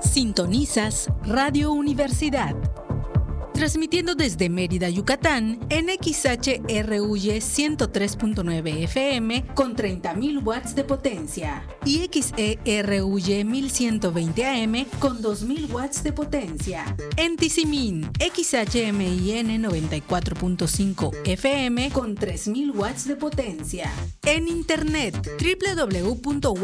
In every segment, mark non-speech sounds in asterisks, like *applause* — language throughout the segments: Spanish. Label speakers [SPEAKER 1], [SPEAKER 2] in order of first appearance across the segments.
[SPEAKER 1] Sintonizas Radio Universidad transmitiendo desde Mérida, Yucatán, en XHRUY 103.9 FM con 30.000 watts de potencia y XERUY 1120 AM con 2.000 watts de potencia. En Tizimín, XHMIN 94.5 FM con 3.000 watts de potencia. En internet, www.wadi.mx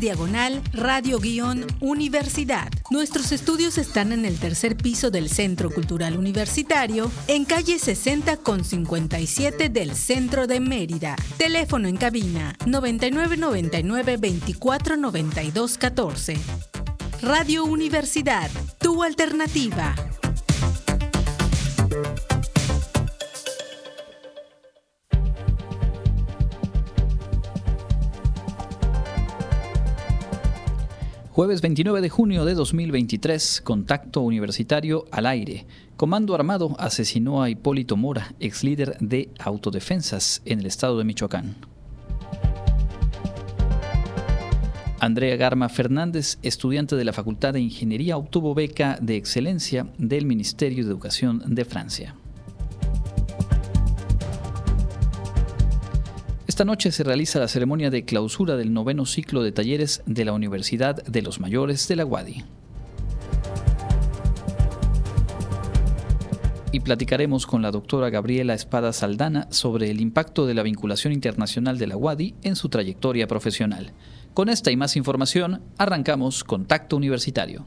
[SPEAKER 1] diagonal radio-universidad. Nuestros estudios están en el tercer piso del Centro Cultural Universitario en calle 60 con 57 del centro de Mérida. Teléfono en cabina 9999 24 92 14. Radio Universidad, tu alternativa.
[SPEAKER 2] Jueves 29 de junio de 2023, contacto universitario al aire. Comando Armado asesinó a Hipólito Mora, ex líder de autodefensas en el estado de Michoacán. Andrea Garma Fernández, estudiante de la Facultad de Ingeniería, obtuvo beca de excelencia del Ministerio de Educación de Francia. Esta noche se realiza la ceremonia de clausura del noveno ciclo de talleres de la Universidad de los Mayores de la UADI. Y platicaremos con la doctora Gabriela Espada Saldana sobre el impacto de la vinculación internacional de la UADI en su trayectoria profesional. Con esta y más información, arrancamos Contacto Universitario.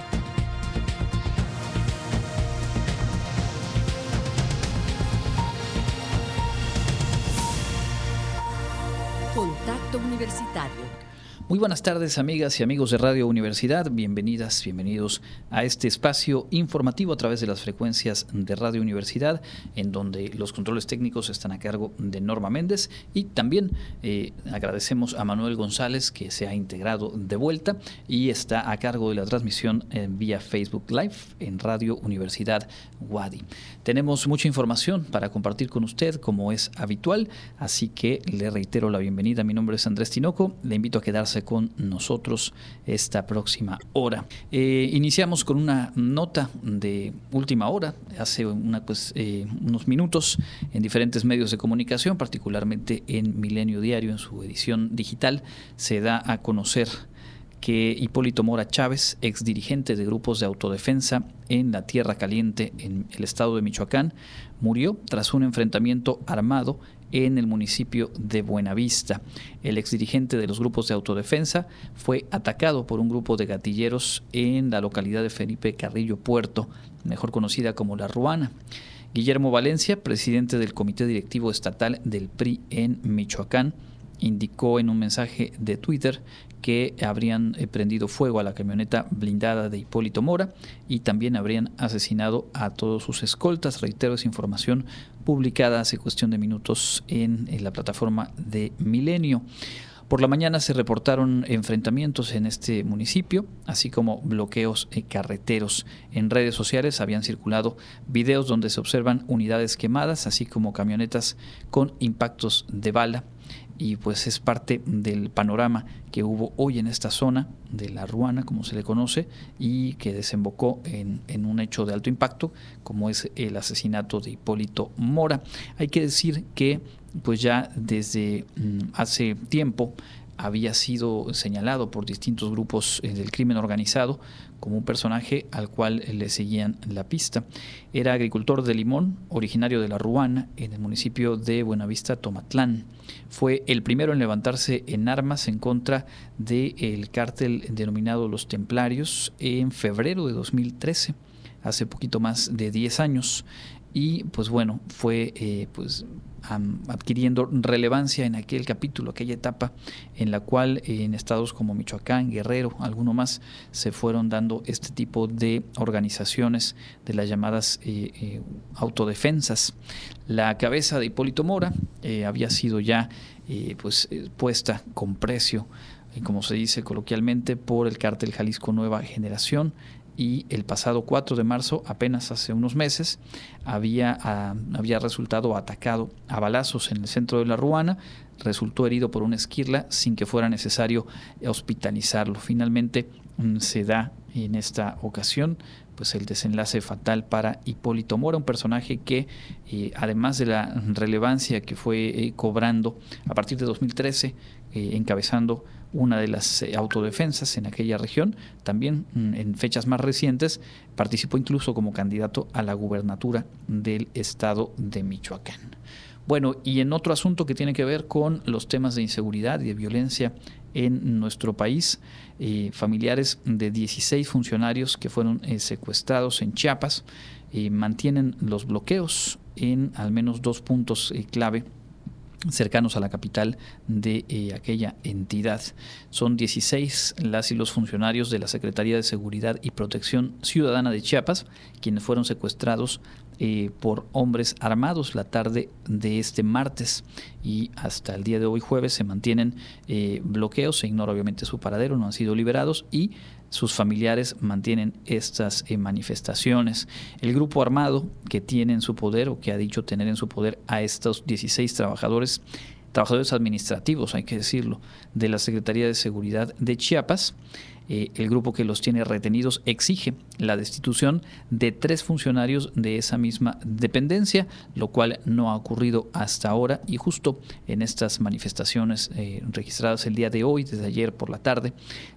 [SPEAKER 2] Muy buenas tardes amigas y amigos de Radio Universidad, bienvenidas, bienvenidos a este espacio informativo a través de las frecuencias de Radio Universidad, en donde los controles técnicos están a cargo de Norma Méndez y también eh, agradecemos a Manuel González que se ha integrado de vuelta y está a cargo de la transmisión en vía Facebook Live en Radio Universidad Wadi. Tenemos mucha información para compartir con usted como es habitual, así que le reitero la bienvenida. Mi nombre es Andrés Tinoco, le invito a quedarse con nosotros esta próxima hora. Eh, iniciamos con una nota de última hora, hace una, pues, eh, unos minutos, en diferentes medios de comunicación, particularmente en Milenio Diario, en su edición digital, se da a conocer que Hipólito Mora Chávez, ex dirigente de grupos de autodefensa en la Tierra Caliente en el estado de Michoacán, murió tras un enfrentamiento armado en el municipio de Buenavista. El exdirigente de los grupos de autodefensa fue atacado por un grupo de gatilleros en la localidad de Felipe Carrillo Puerto, mejor conocida como La Ruana. Guillermo Valencia, presidente del Comité Directivo Estatal del PRI en Michoacán, indicó en un mensaje de Twitter que habrían eh, prendido fuego a la camioneta blindada de Hipólito Mora y también habrían asesinado a todos sus escoltas. Reitero, esa información publicada hace cuestión de minutos en, la plataforma de Milenio. Por la mañana se reportaron enfrentamientos en este municipio, así como bloqueos eh, carreteros. En redes sociales habían circulado videos donde se observan unidades quemadas, así como camionetas con impactos de bala y pues es parte del panorama que hubo hoy en esta zona de la Ruana, como se le conoce, y que desembocó en, en, un hecho de alto impacto, como es el asesinato de Hipólito Mora. Hay que decir que pues ya desde mm, hace tiempo había sido señalado por distintos grupos eh, del crimen organizado como un personaje al cual le seguían la pista. Era agricultor de limón, originario de La Ruana, en el municipio de Buenavista, Tomatlán. Fue el primero en levantarse en armas en contra del cártel denominado Los Templarios en febrero de 2013 hace poquito más de 10 años. y pues bueno, fue eh, pues adquiriendo relevancia en aquel capítulo, aquella etapa en la cual en estados como Michoacán, Guerrero, alguno más, se fueron dando este tipo de organizaciones de las llamadas eh, eh, autodefensas. La cabeza de Hipólito Mora había sido ya pues puesta con precio como se dice coloquialmente, por el cártel Jalisco Nueva Generación, y el pasado 4 de marzo, apenas hace unos meses, había, ah, había resultado atacado a balazos en el centro de la Ruana, resultó herido por una esquirla sin que fuera necesario hospitalizarlo. Finalmente mm, se da en esta ocasión pues el desenlace fatal para Hipólito Mora, un personaje que eh, además de la relevancia que fue eh, cobrando a partir de 2013, eh, encabezando una de las eh, autodefensas en aquella región. También mm, en fechas más recientes participó incluso como candidato a la gubernatura del estado de Michoacán. Bueno, y en otro asunto que tiene que ver con los temas de inseguridad y de violencia en nuestro país, eh, familiares de 16 funcionarios que fueron eh, secuestrados en Chiapas mantienen los bloqueos en al menos dos puntos clave cercanos a la capital de eh, aquella entidad. Son 16 las y los funcionarios de la Secretaría de Seguridad y Protección Ciudadana de Chiapas, quienes fueron secuestrados eh, por hombres armados la tarde de este martes. Y hasta el día de hoy jueves se mantienen eh, bloqueos, se ignora obviamente su paradero, no han sido liberados. Y sus familiares mantienen estas eh, manifestaciones. El grupo armado que tiene en su poder o que ha dicho tener en su poder a estos 16 trabajadores, trabajadores administrativos, hay que decirlo, de la Secretaría de Seguridad de Chiapas, eh, el grupo que los tiene retenidos exige la destitución de tres funcionarios de esa misma dependencia, lo cual no ha ocurrido hasta ahora y justo en estas manifestaciones eh, registradas el día de hoy, desde ayer por la tarde,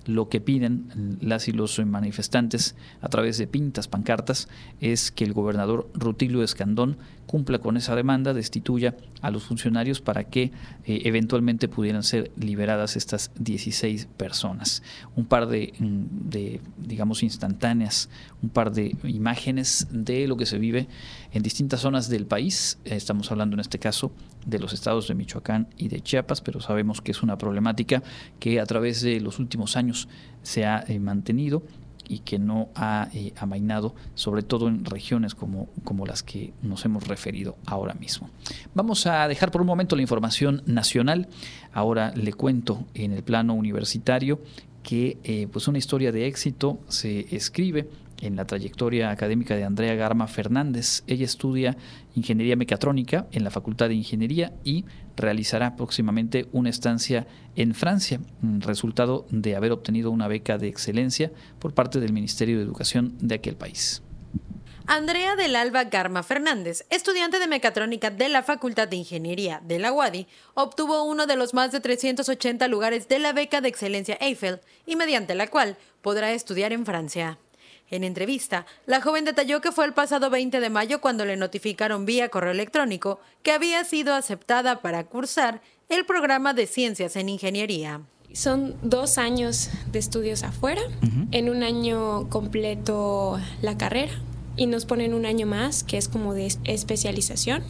[SPEAKER 2] lo que piden las y los manifestantes a través de pintas, pancartas, es que el gobernador Rutilio Escandón cumpla con esa demanda, destituya a los funcionarios para que eh, eventualmente pudieran ser liberadas estas 16 personas. Un par de de, digamos, instantáneas, un par de imágenes de lo que se vive en distintas zonas del país. Estamos hablando en este caso de los estados de Michoacán y de Chiapas, pero sabemos que es una problemática que a través de los últimos años se ha eh, mantenido y que no ha eh, amainado, sobre todo en regiones como, como las que nos hemos referido ahora mismo. Vamos a dejar por un momento la información nacional. Ahora le cuento en el plano universitario que eh, pues una historia de éxito se escribe en la trayectoria académica de Andrea Garma Fernández. Ella estudia ingeniería mecatrónica en la Facultad de Ingeniería y realizará próximamente una estancia en Francia, resultado de haber obtenido una beca de excelencia por parte del Ministerio de Educación de aquel país.
[SPEAKER 3] Andrea del Alba Garma Fernández, estudiante de mecatrónica de la Facultad de Ingeniería de la UADI, obtuvo uno de los más de 380 lugares de la beca de excelencia Eiffel y mediante la cual podrá estudiar en Francia. En entrevista, la joven detalló que fue el pasado 20 de mayo cuando le notificaron vía correo electrónico que había sido aceptada para cursar el programa de ciencias en ingeniería.
[SPEAKER 4] Son dos años de estudios afuera, en un año completo la carrera, y nos ponen un año más que es como de especialización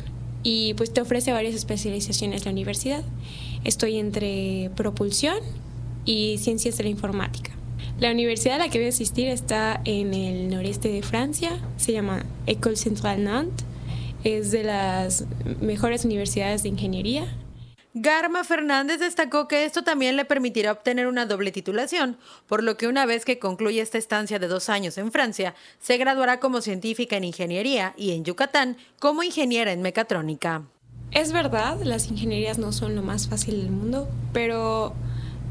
[SPEAKER 4] y pues te ofrece varias especializaciones la universidad. Estoy entre propulsión y ciencias de la informática. La universidad a la que voy a asistir está en el noreste de Francia, se llama École Centrale Nantes, es de las mejores universidades de ingeniería
[SPEAKER 3] Garma Fernández destacó que esto también le permitirá obtener una doble titulación, por lo que una vez que concluya esta estancia de dos años en Francia, se graduará como científica en ingeniería y en Yucatán como ingeniera en mecatrónica.
[SPEAKER 4] Es verdad, las ingenierías no son lo más fácil del mundo, pero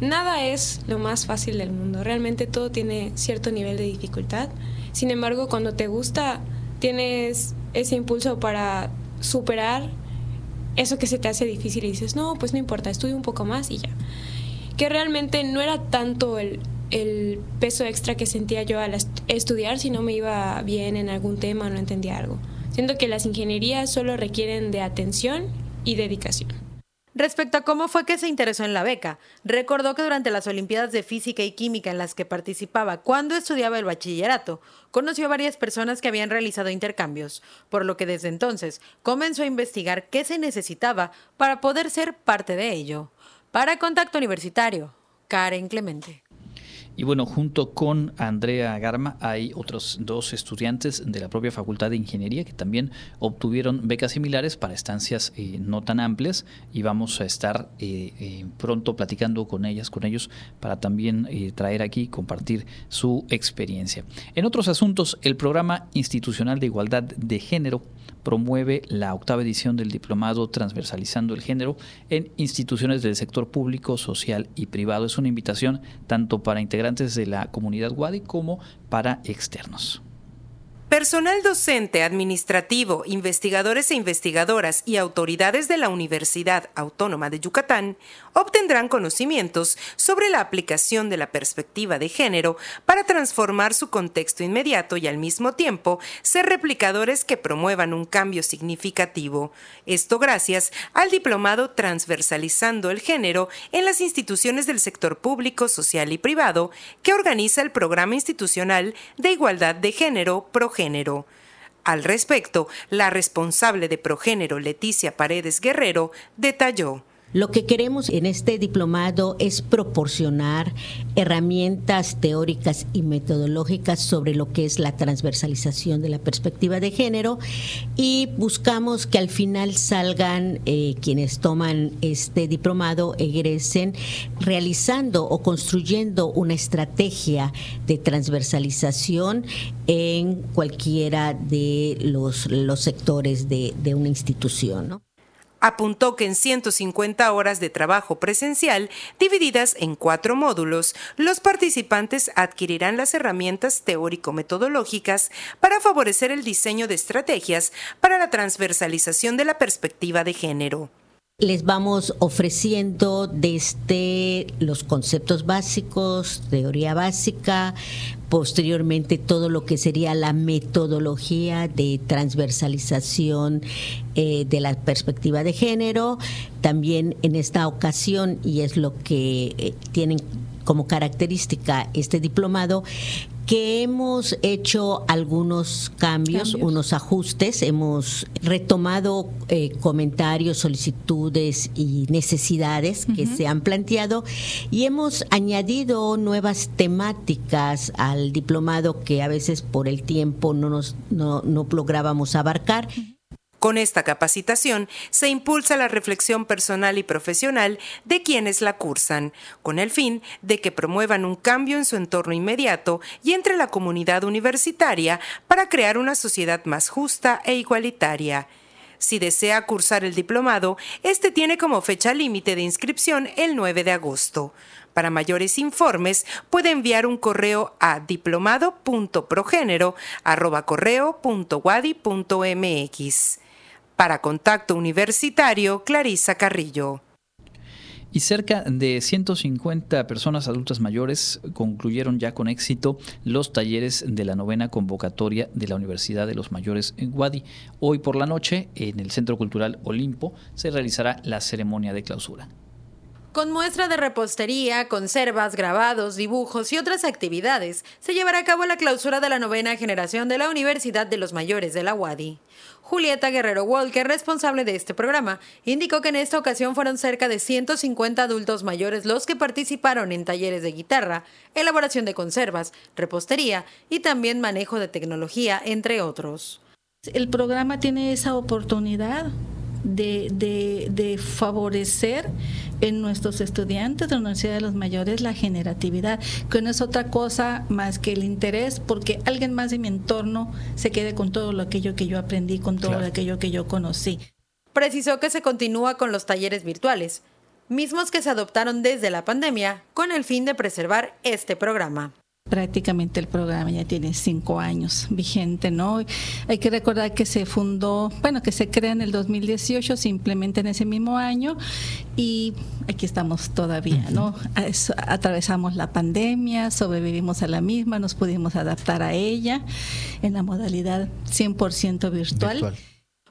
[SPEAKER 4] nada es lo más fácil del mundo. Realmente todo tiene cierto nivel de dificultad. Sin embargo, cuando te gusta, tienes ese impulso para superar eso que se te hace difícil y dices, no, pues no importa, estudio un poco más y ya. Que realmente no era tanto el, el peso extra que sentía yo al estudiar si no me iba bien en algún tema o no entendía algo. Siento que las ingenierías solo requieren de atención y dedicación.
[SPEAKER 3] Respecto a cómo fue que se interesó en la beca, recordó que durante las Olimpiadas de Física y Química en las que participaba cuando estudiaba el bachillerato, conoció a varias personas que habían realizado intercambios, por lo que desde entonces comenzó a investigar qué se necesitaba para poder ser parte de ello. Para Contacto Universitario, Karen Clemente.
[SPEAKER 2] Y bueno, junto con Andrea Garma hay otros dos estudiantes de la propia Facultad de Ingeniería que también obtuvieron becas similares para estancias eh, no tan amplias y vamos a estar eh, eh, pronto platicando con ellas, con ellos, para también traer aquí compartir su experiencia. En otros asuntos, el programa institucional de igualdad de género promueve la octava edición del diplomado Transversalizando el Género en instituciones del sector público, social y privado. Es una invitación tanto para integrantes de la comunidad Wadi como para externos.
[SPEAKER 5] Personal docente, administrativo, investigadores e investigadoras y autoridades de la Universidad Autónoma de Yucatán obtendrán conocimientos sobre la aplicación de la perspectiva de género para transformar su contexto inmediato y al mismo tiempo ser replicadores que promuevan un cambio significativo. Esto gracias al diplomado Transversalizando el Género en las instituciones del sector público, social y privado que organiza el Programa Institucional de Igualdad de Género ProGénero al respecto, la responsable de Progénero, Leticia Paredes Guerrero, detalló.
[SPEAKER 6] Lo que queremos en este diplomado es proporcionar herramientas teóricas y metodológicas sobre lo que es la transversalización de la perspectiva de género y buscamos que al final salgan eh, quienes toman este diplomado, egresen realizando o construyendo una estrategia de transversalización en cualquiera de los, los sectores de, de una institución. ¿no?
[SPEAKER 5] Apuntó que en 150 horas de trabajo presencial, divididas en cuatro módulos, los participantes adquirirán las herramientas teórico-metodológicas para favorecer el diseño de estrategias para la transversalización de la perspectiva de género
[SPEAKER 6] les vamos ofreciendo desde los conceptos básicos, teoría básica, posteriormente todo lo que sería la metodología de transversalización eh, de la perspectiva de género. También en esta ocasión, y es lo que eh, tienen como característica este diplomado, que hemos hecho algunos cambios, unos ajustes, hemos retomado eh, comentarios, solicitudes y necesidades que se han planteado y hemos añadido nuevas temáticas al diplomado que a veces por el tiempo no nos no, no lográbamos abarcar.
[SPEAKER 5] Con esta capacitación se impulsa la reflexión personal y profesional de quienes la cursan, con el fin de que promuevan un cambio en su entorno inmediato y entre la comunidad universitaria para crear una sociedad más justa e igualitaria. Si desea cursar el diplomado, este tiene como fecha límite de inscripción el 9 de agosto. Para mayores informes, puede enviar un correo a diplomado.progénero.wadi.mx. Para Contacto Universitario, Clarisa Carrillo.
[SPEAKER 2] Y cerca de 150 personas adultas mayores concluyeron ya con éxito los talleres de la novena convocatoria de la Universidad de los Mayores en Guadi. Hoy por la noche, en el Centro Cultural Olimpo, se realizará la ceremonia de clausura.
[SPEAKER 3] Con muestra de repostería, conservas, grabados, dibujos y otras actividades, se llevará a cabo la clausura de la novena generación de la Universidad de los Mayores de la UADI. Julieta Guerrero Walker, responsable de este programa, indicó que en esta ocasión fueron cerca de 150 adultos mayores los que participaron en talleres de guitarra, elaboración de conservas, repostería y también manejo de tecnología, entre otros.
[SPEAKER 7] El programa tiene esa oportunidad de, de, favorecer en nuestros estudiantes de la Universidad de los Mayores la generatividad, que no es otra cosa más que el interés porque alguien más de mi entorno se quede con todo lo aquello que yo aprendí, con todo aquello que yo conocí.
[SPEAKER 3] Precisó que se continúa con los talleres virtuales, mismos que se adoptaron desde la pandemia con el fin de preservar este programa
[SPEAKER 7] prácticamente el programa ya tiene cinco años vigente, ¿no? Hay que recordar que se fundó, bueno, que se crea en el 2018, simplemente en ese mismo año y aquí estamos todavía, ¿no? Atravesamos la pandemia, sobrevivimos a la misma, nos pudimos adaptar a ella en la modalidad 100% virtual. virtual.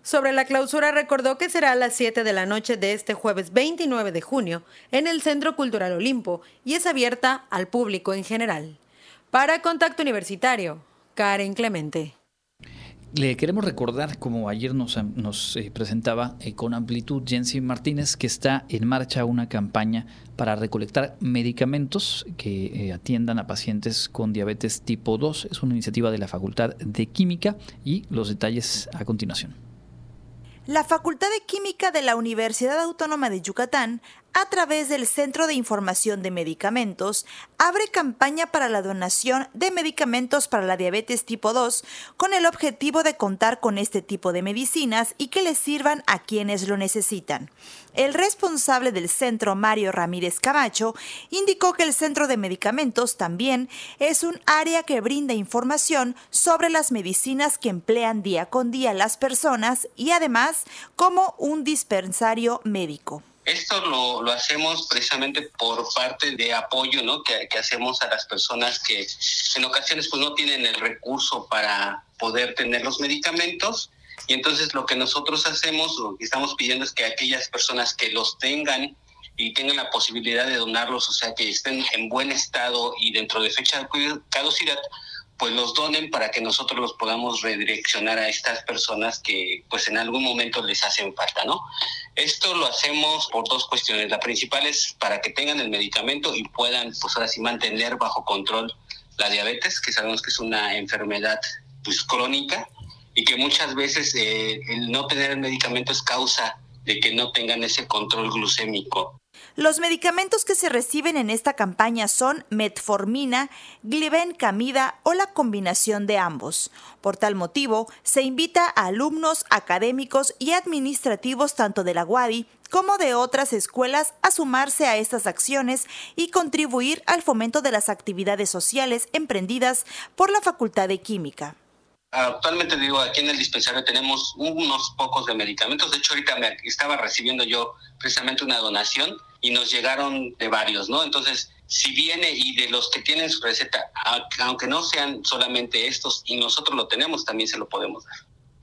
[SPEAKER 3] Sobre la clausura recordó que será a las 7 de la noche de este jueves 29 de junio en el Centro Cultural Olimpo y es abierta al público en general. Para Contacto Universitario, Karen Clemente.
[SPEAKER 2] Le queremos recordar, como ayer nos, nos eh, presentaba eh, con amplitud Jensi Martínez, que está en marcha una campaña para recolectar medicamentos que eh, atiendan a pacientes con diabetes tipo 2. Es una iniciativa de la Facultad de Química y los detalles a continuación.
[SPEAKER 8] La Facultad de Química de la Universidad Autónoma de Yucatán a través del Centro de Información de Medicamentos, abre campaña para la donación de medicamentos para la diabetes tipo 2 con el objetivo de contar con este tipo de medicinas y que les sirvan a quienes lo necesitan. El responsable del centro, Mario Ramírez Camacho, indicó que el Centro de Medicamentos también es un área que brinda información sobre las medicinas que emplean día con día las personas y además como un dispensario médico.
[SPEAKER 9] Esto lo, lo, hacemos precisamente por parte de apoyo ¿no? que, hacemos a las personas que en ocasiones pues, no tienen el recurso para poder tener los medicamentos. Y entonces lo que nosotros hacemos, lo que estamos pidiendo es que aquellas personas que los tengan y tengan la posibilidad de donarlos, o sea, que estén en buen estado y dentro de fecha de caducidad, pues los donen para que nosotros los podamos redireccionar a estas personas que pues en algún momento les hacen falta, ¿no? Esto lo hacemos por dos cuestiones. La principal es para que tengan el medicamento y puedan pues ahora sí mantener bajo control la diabetes, que sabemos que es una enfermedad pues crónica y que muchas veces eh, el no tener el medicamento es causa de que no tengan ese control glucémico.
[SPEAKER 8] Los medicamentos que se reciben en esta campaña son metformina, glibencamida o la combinación de ambos. Por tal motivo, se invita a alumnos, académicos y administrativos tanto de la UADI como de otras escuelas a sumarse a estas acciones y contribuir al fomento de las actividades sociales emprendidas por la Facultad de Química.
[SPEAKER 9] Actualmente digo, aquí en el dispensario tenemos unos pocos de medicamentos. De hecho, ahorita me estaba recibiendo yo precisamente una donación y nos llegaron de varios, ¿no? Entonces, si viene y de los que tienen su receta, aunque no sean solamente estos y nosotros lo tenemos, también se lo podemos dar.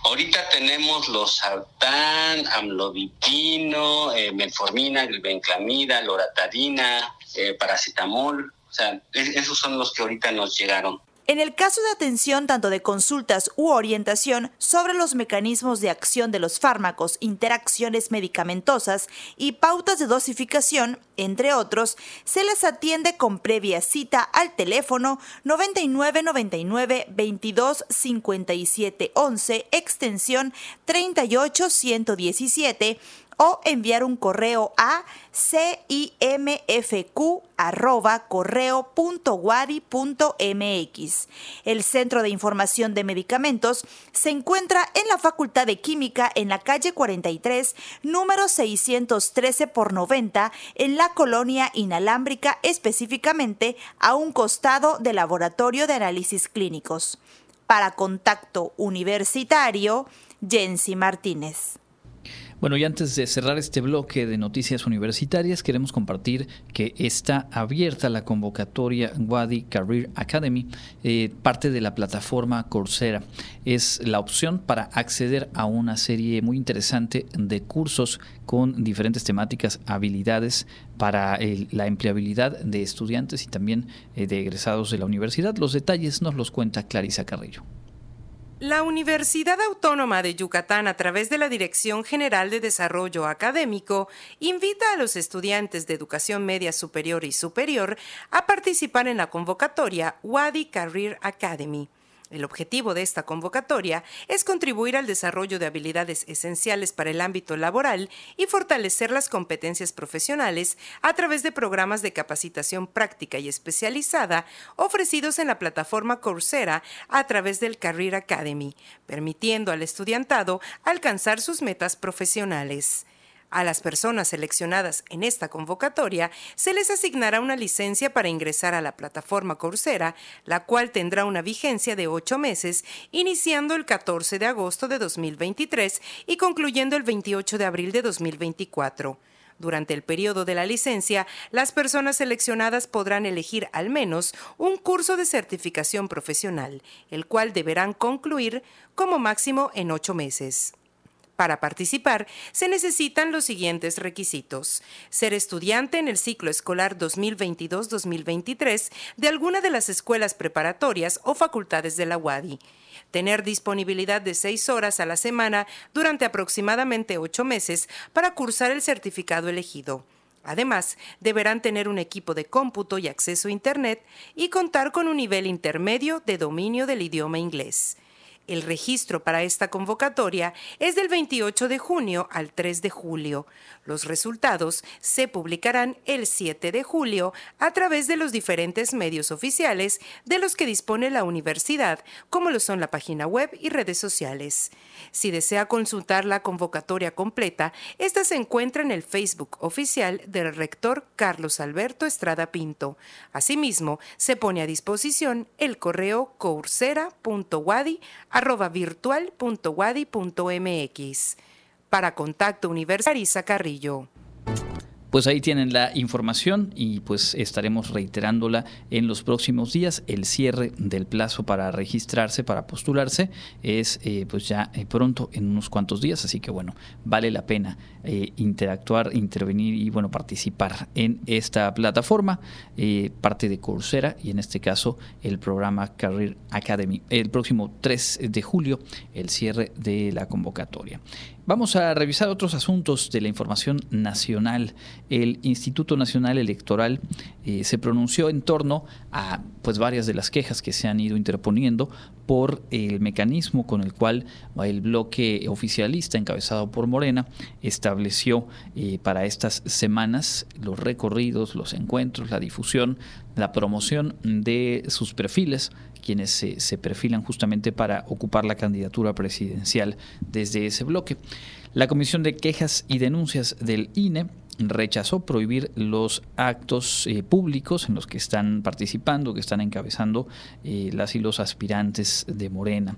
[SPEAKER 9] Ahorita tenemos los sartán, amlodipino, eh, metformina, glibenclamida, loratadina, eh, paracetamol. O sea, esos son los que ahorita nos llegaron.
[SPEAKER 8] En el caso de atención tanto de consultas u orientación sobre los mecanismos de acción de los fármacos, interacciones medicamentosas y pautas de dosificación, entre otros, se les atiende con previa cita al teléfono 9999 22 57 11 extensión 38117 o enviar un correo a cimfq.correo.guadi.mx. El Centro de Información de Medicamentos se encuentra en la Facultad de Química en la calle 43, número 613 por 90, en la colonia inalámbrica, específicamente a un costado del Laboratorio de Análisis Clínicos. Para contacto universitario, Jensi Martínez.
[SPEAKER 2] Bueno, y antes de cerrar este bloque de noticias universitarias, queremos compartir que está abierta la convocatoria Wadi Career Academy, eh, parte de la plataforma Coursera. Es la opción para acceder a una serie muy interesante de cursos con diferentes temáticas, habilidades para la empleabilidad de estudiantes y también eh, de egresados de la universidad. Los detalles nos los cuenta Clarisa Carrillo.
[SPEAKER 5] La Universidad Autónoma de Yucatán, a través de la Dirección General de Desarrollo Académico, invita a los estudiantes de educación media superior y superior a participar en la convocatoria Wadi Career Academy. El objetivo de esta convocatoria es contribuir al desarrollo de habilidades esenciales para el ámbito laboral y fortalecer las competencias profesionales a través de programas de capacitación práctica y especializada ofrecidos en la plataforma Coursera a través del Career Academy, permitiendo al estudiantado alcanzar sus metas profesionales. A las personas seleccionadas en esta convocatoria se les asignará una licencia para ingresar a la plataforma Coursera, la cual tendrá una vigencia de ocho meses, iniciando el 14 de agosto de 2023 y concluyendo el 28 de abril de 2024. Durante el periodo de la licencia, las personas seleccionadas podrán elegir al menos un curso de certificación profesional, el cual deberán concluir como máximo en ocho meses. Para participar, se necesitan los siguientes requisitos. Ser estudiante en el ciclo escolar 2022-2023 de alguna de las escuelas preparatorias o facultades de la UADI. Tener disponibilidad de seis horas a la semana durante aproximadamente ocho meses para cursar el certificado elegido. Además, deberán tener un equipo de cómputo y acceso a Internet y contar con un nivel intermedio de dominio del idioma inglés. El registro para esta convocatoria es del 28 de junio al 3 de julio. Los resultados se publicarán el 7 de julio a través de los diferentes medios oficiales de los que dispone la universidad, como lo son la página web y redes sociales. Si desea consultar la convocatoria completa, esta se encuentra en el Facebook oficial del rector Carlos Alberto Estrada Pinto. Asimismo, se pone a disposición el correo coursera.wadi arroba virtual.wadi.mx. Para Contacto Universitario Carrillo.
[SPEAKER 2] Pues ahí tienen la información y pues estaremos reiterándola en los próximos días. El cierre del plazo para registrarse, para postularse, es eh, pues ya eh, pronto, en unos cuantos días, así que bueno, vale la pena eh, interactuar, intervenir y bueno, participar en esta plataforma, parte de Coursera y en este caso el programa Career Academy. El próximo 3 de julio, el cierre de la convocatoria. Vamos a revisar otros asuntos de la información nacional. El Instituto Nacional Electoral eh, se pronunció en torno a pues varias de las quejas que se han ido interponiendo por el mecanismo con el cual el bloque oficialista encabezado por Morena estableció eh, para estas semanas los recorridos, los encuentros, la difusión, la promoción de sus perfiles quienes se, se, perfilan justamente para ocupar la candidatura presidencial desde ese bloque. La Comisión de Quejas y Denuncias del INE rechazó prohibir los actos eh, públicos en los que están participando, que están encabezando eh, las y los aspirantes de Morena.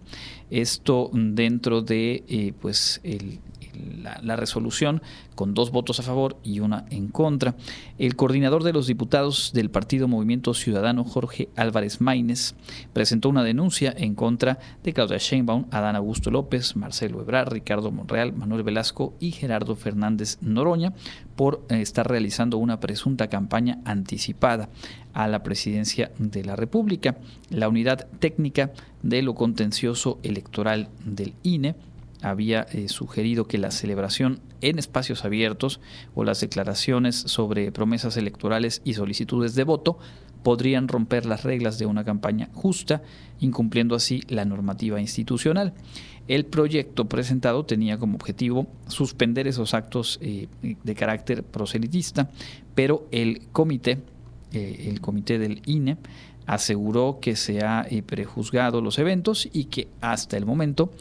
[SPEAKER 2] Esto dentro de eh, pues el, la, resolución con dos votos a favor y una en contra. El coordinador de los diputados del Partido Movimiento Ciudadano, Jorge Álvarez Maínez, presentó una denuncia en contra de Claudia Sheinbaum, Adán Augusto López, Marcelo Ebrard, Ricardo Monreal, Manuel Velasco y Gerardo Fernández Noroña por eh, estar realizando una presunta campaña anticipada a la presidencia de la República. La unidad técnica de lo contencioso electoral del INE había eh, sugerido que la celebración en espacios abiertos o las declaraciones sobre promesas electorales y solicitudes de voto podrían romper las reglas de una campaña justa, incumpliendo así la normativa institucional. El proyecto presentado tenía como objetivo suspender esos actos eh, de carácter proselitista, pero el comité, eh, el comité del INE, aseguró que se ha prejuzgado los eventos y que hasta el momento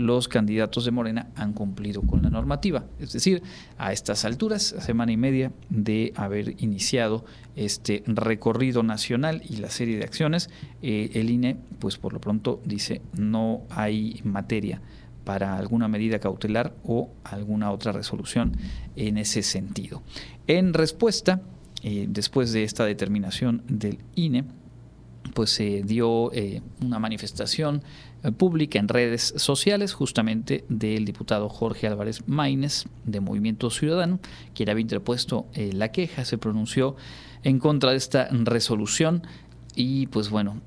[SPEAKER 2] los candidatos de Morena han cumplido con la normativa. Es decir, a estas alturas, semana y media de haber iniciado este recorrido nacional y la serie de acciones, eh, el INE, pues por lo pronto dice, no hay materia para alguna medida cautelar o alguna otra resolución en ese sentido. En respuesta, eh, después de esta determinación del INE, pues se dio eh, una manifestación eh, pública en redes sociales justamente del diputado Jorge Álvarez Maínez de Movimiento Ciudadano, quien había interpuesto eh, la queja, se pronunció en contra de esta resolución y pues bueno,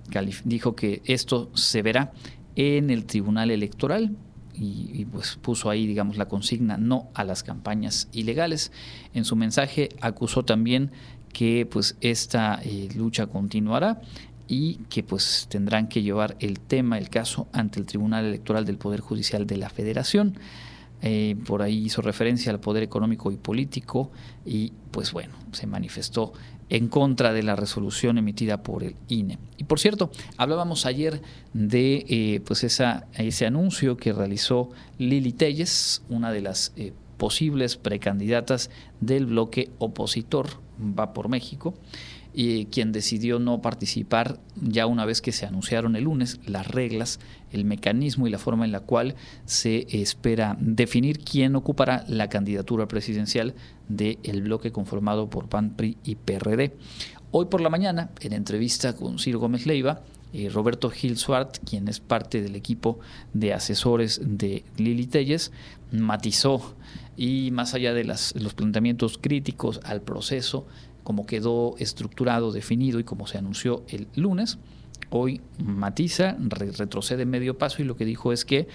[SPEAKER 2] dijo que esto se verá en el Tribunal Electoral y, pues puso ahí, digamos, la consigna no a las campañas ilegales. En su mensaje acusó también que pues esta lucha continuará y que pues tendrán que llevar el tema, el caso, ante el Tribunal Electoral del Poder Judicial de la Federación. Eh, por ahí hizo referencia al poder económico y político y pues bueno, se manifestó en contra de la resolución emitida por el INE. Y por cierto, hablábamos ayer de eh, pues esa, ese anuncio que realizó Lili Telles, una de las eh, posibles precandidatas del bloque opositor Va por México y quien decidió no participar ya una vez que se anunciaron el lunes las reglas, el mecanismo y la forma en la cual se espera definir quién ocupará la candidatura presidencial del bloque conformado por PAN, PRI y PRD. Hoy por la mañana, en entrevista con Ciro Gómez Leiva, eh, Roberto Gil Suart, quien es parte del equipo de asesores de Lili Telles, matizó y más allá de los planteamientos críticos al proceso, como quedó estructurado, definido y como se anunció el lunes, hoy matiza, retrocede medio paso y lo que dijo es que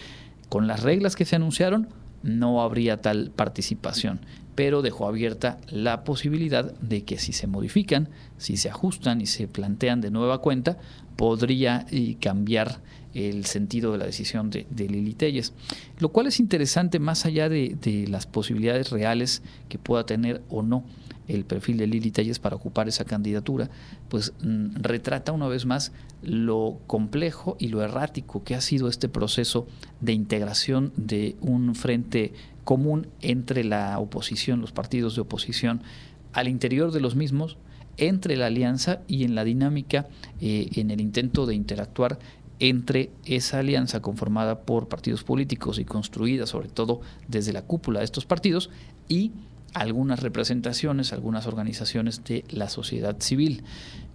[SPEAKER 2] con las reglas que se anunciaron no habría tal participación, pero dejó abierta la posibilidad de que si se modifican, si se ajustan y se plantean de nueva cuenta, podría eh, cambiar el sentido de la decisión de, Lili Telles. Lo cual es interesante más allá de, de las posibilidades reales que pueda tener o no el perfil de Lili Telles para ocupar esa candidatura, pues mm, retrata una vez más lo complejo y lo errático que ha sido este proceso de integración de un frente común entre la oposición, los partidos de oposición, al interior de los mismos, entre la alianza y en la dinámica, eh, en el intento de interactuar entre esa alianza conformada por partidos políticos y construida sobre todo desde la cúpula de estos partidos y algunas representaciones, algunas organizaciones de la sociedad civil.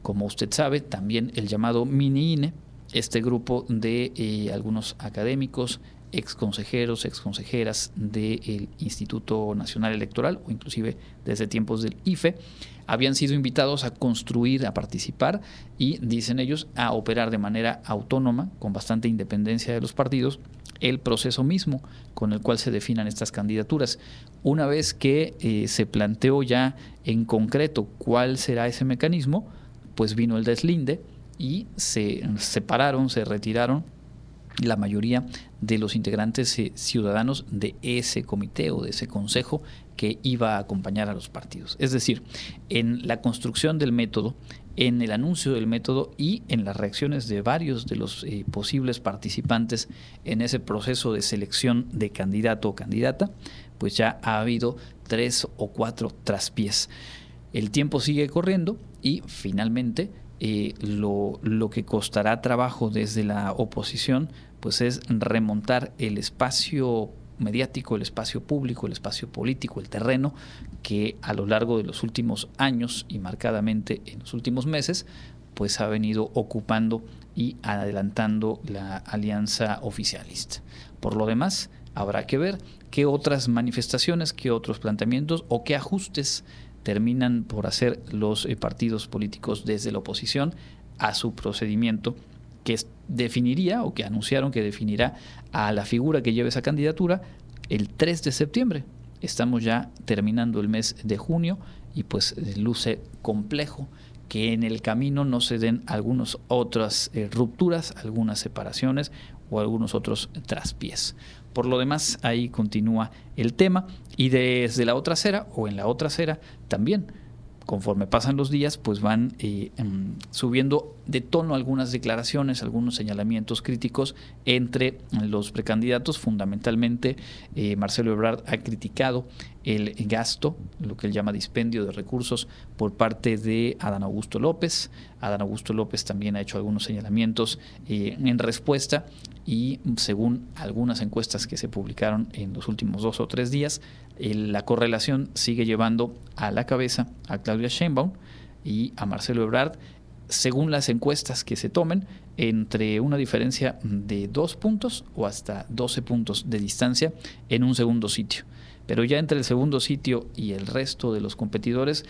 [SPEAKER 2] Como usted sabe, también el llamado mini-INE, este grupo de eh, algunos académicos, ex consejeros, ex consejeras del Instituto Nacional Electoral o inclusive desde tiempos del IFE, habían sido invitados a construir, a participar y, dicen ellos, a operar de manera autónoma, con bastante independencia de los partidos, el proceso mismo con el cual se definan estas candidaturas. Una vez que eh, se planteó ya en concreto cuál será ese mecanismo, pues vino el deslinde y se separaron, se retiraron la mayoría de los integrantes eh, ciudadanos de ese comité o de ese consejo que iba a acompañar a los partidos. Es decir, en la construcción del método, en el anuncio del método y en las reacciones de varios de los eh, posibles participantes en ese proceso de selección de candidato o candidata, pues ya ha habido tres o cuatro traspiés. El tiempo sigue corriendo y finalmente eh, lo, lo que costará trabajo desde la oposición pues es remontar el espacio mediático, el espacio público, el espacio político, el terreno que a lo largo de los últimos años y marcadamente en los últimos meses, pues ha venido ocupando y adelantando la alianza oficialista. Por lo demás, habrá que ver qué otras manifestaciones, qué otros planteamientos o qué ajustes terminan por hacer los eh, partidos políticos desde la oposición a su procedimiento que definiría o que anunciaron que definirá a la figura que lleve esa candidatura el 3 de septiembre. Estamos ya terminando el mes de junio y pues luce complejo que en el camino no se den algunas otras eh, rupturas, algunas separaciones o algunos otros traspiés. Por lo demás, ahí continúa el tema y desde la otra acera o en la otra acera también conforme pasan los días, pues van eh, em, subiendo de tono algunas declaraciones, algunos señalamientos críticos entre los precandidatos. Fundamentalmente, eh, Marcelo Ebrard ha criticado el gasto, lo que él llama dispendio de recursos por parte de Adán Augusto López. Adán Augusto López también ha hecho algunos señalamientos eh, en respuesta y según algunas encuestas que se publicaron en los últimos dos o tres días, la correlación sigue llevando a la cabeza a Claudia Sheinbaum y a Marcelo Ebrard, según las encuestas que se tomen, entre una diferencia de dos puntos o hasta 12 puntos de distancia en un segundo sitio. Pero ya entre el segundo sitio y el resto de los competidores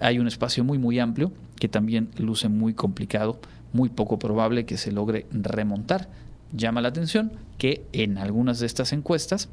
[SPEAKER 2] hay un espacio muy muy amplio que también luce muy complicado, muy poco probable que se logre remontar. Llama la atención que en algunas de estas encuestas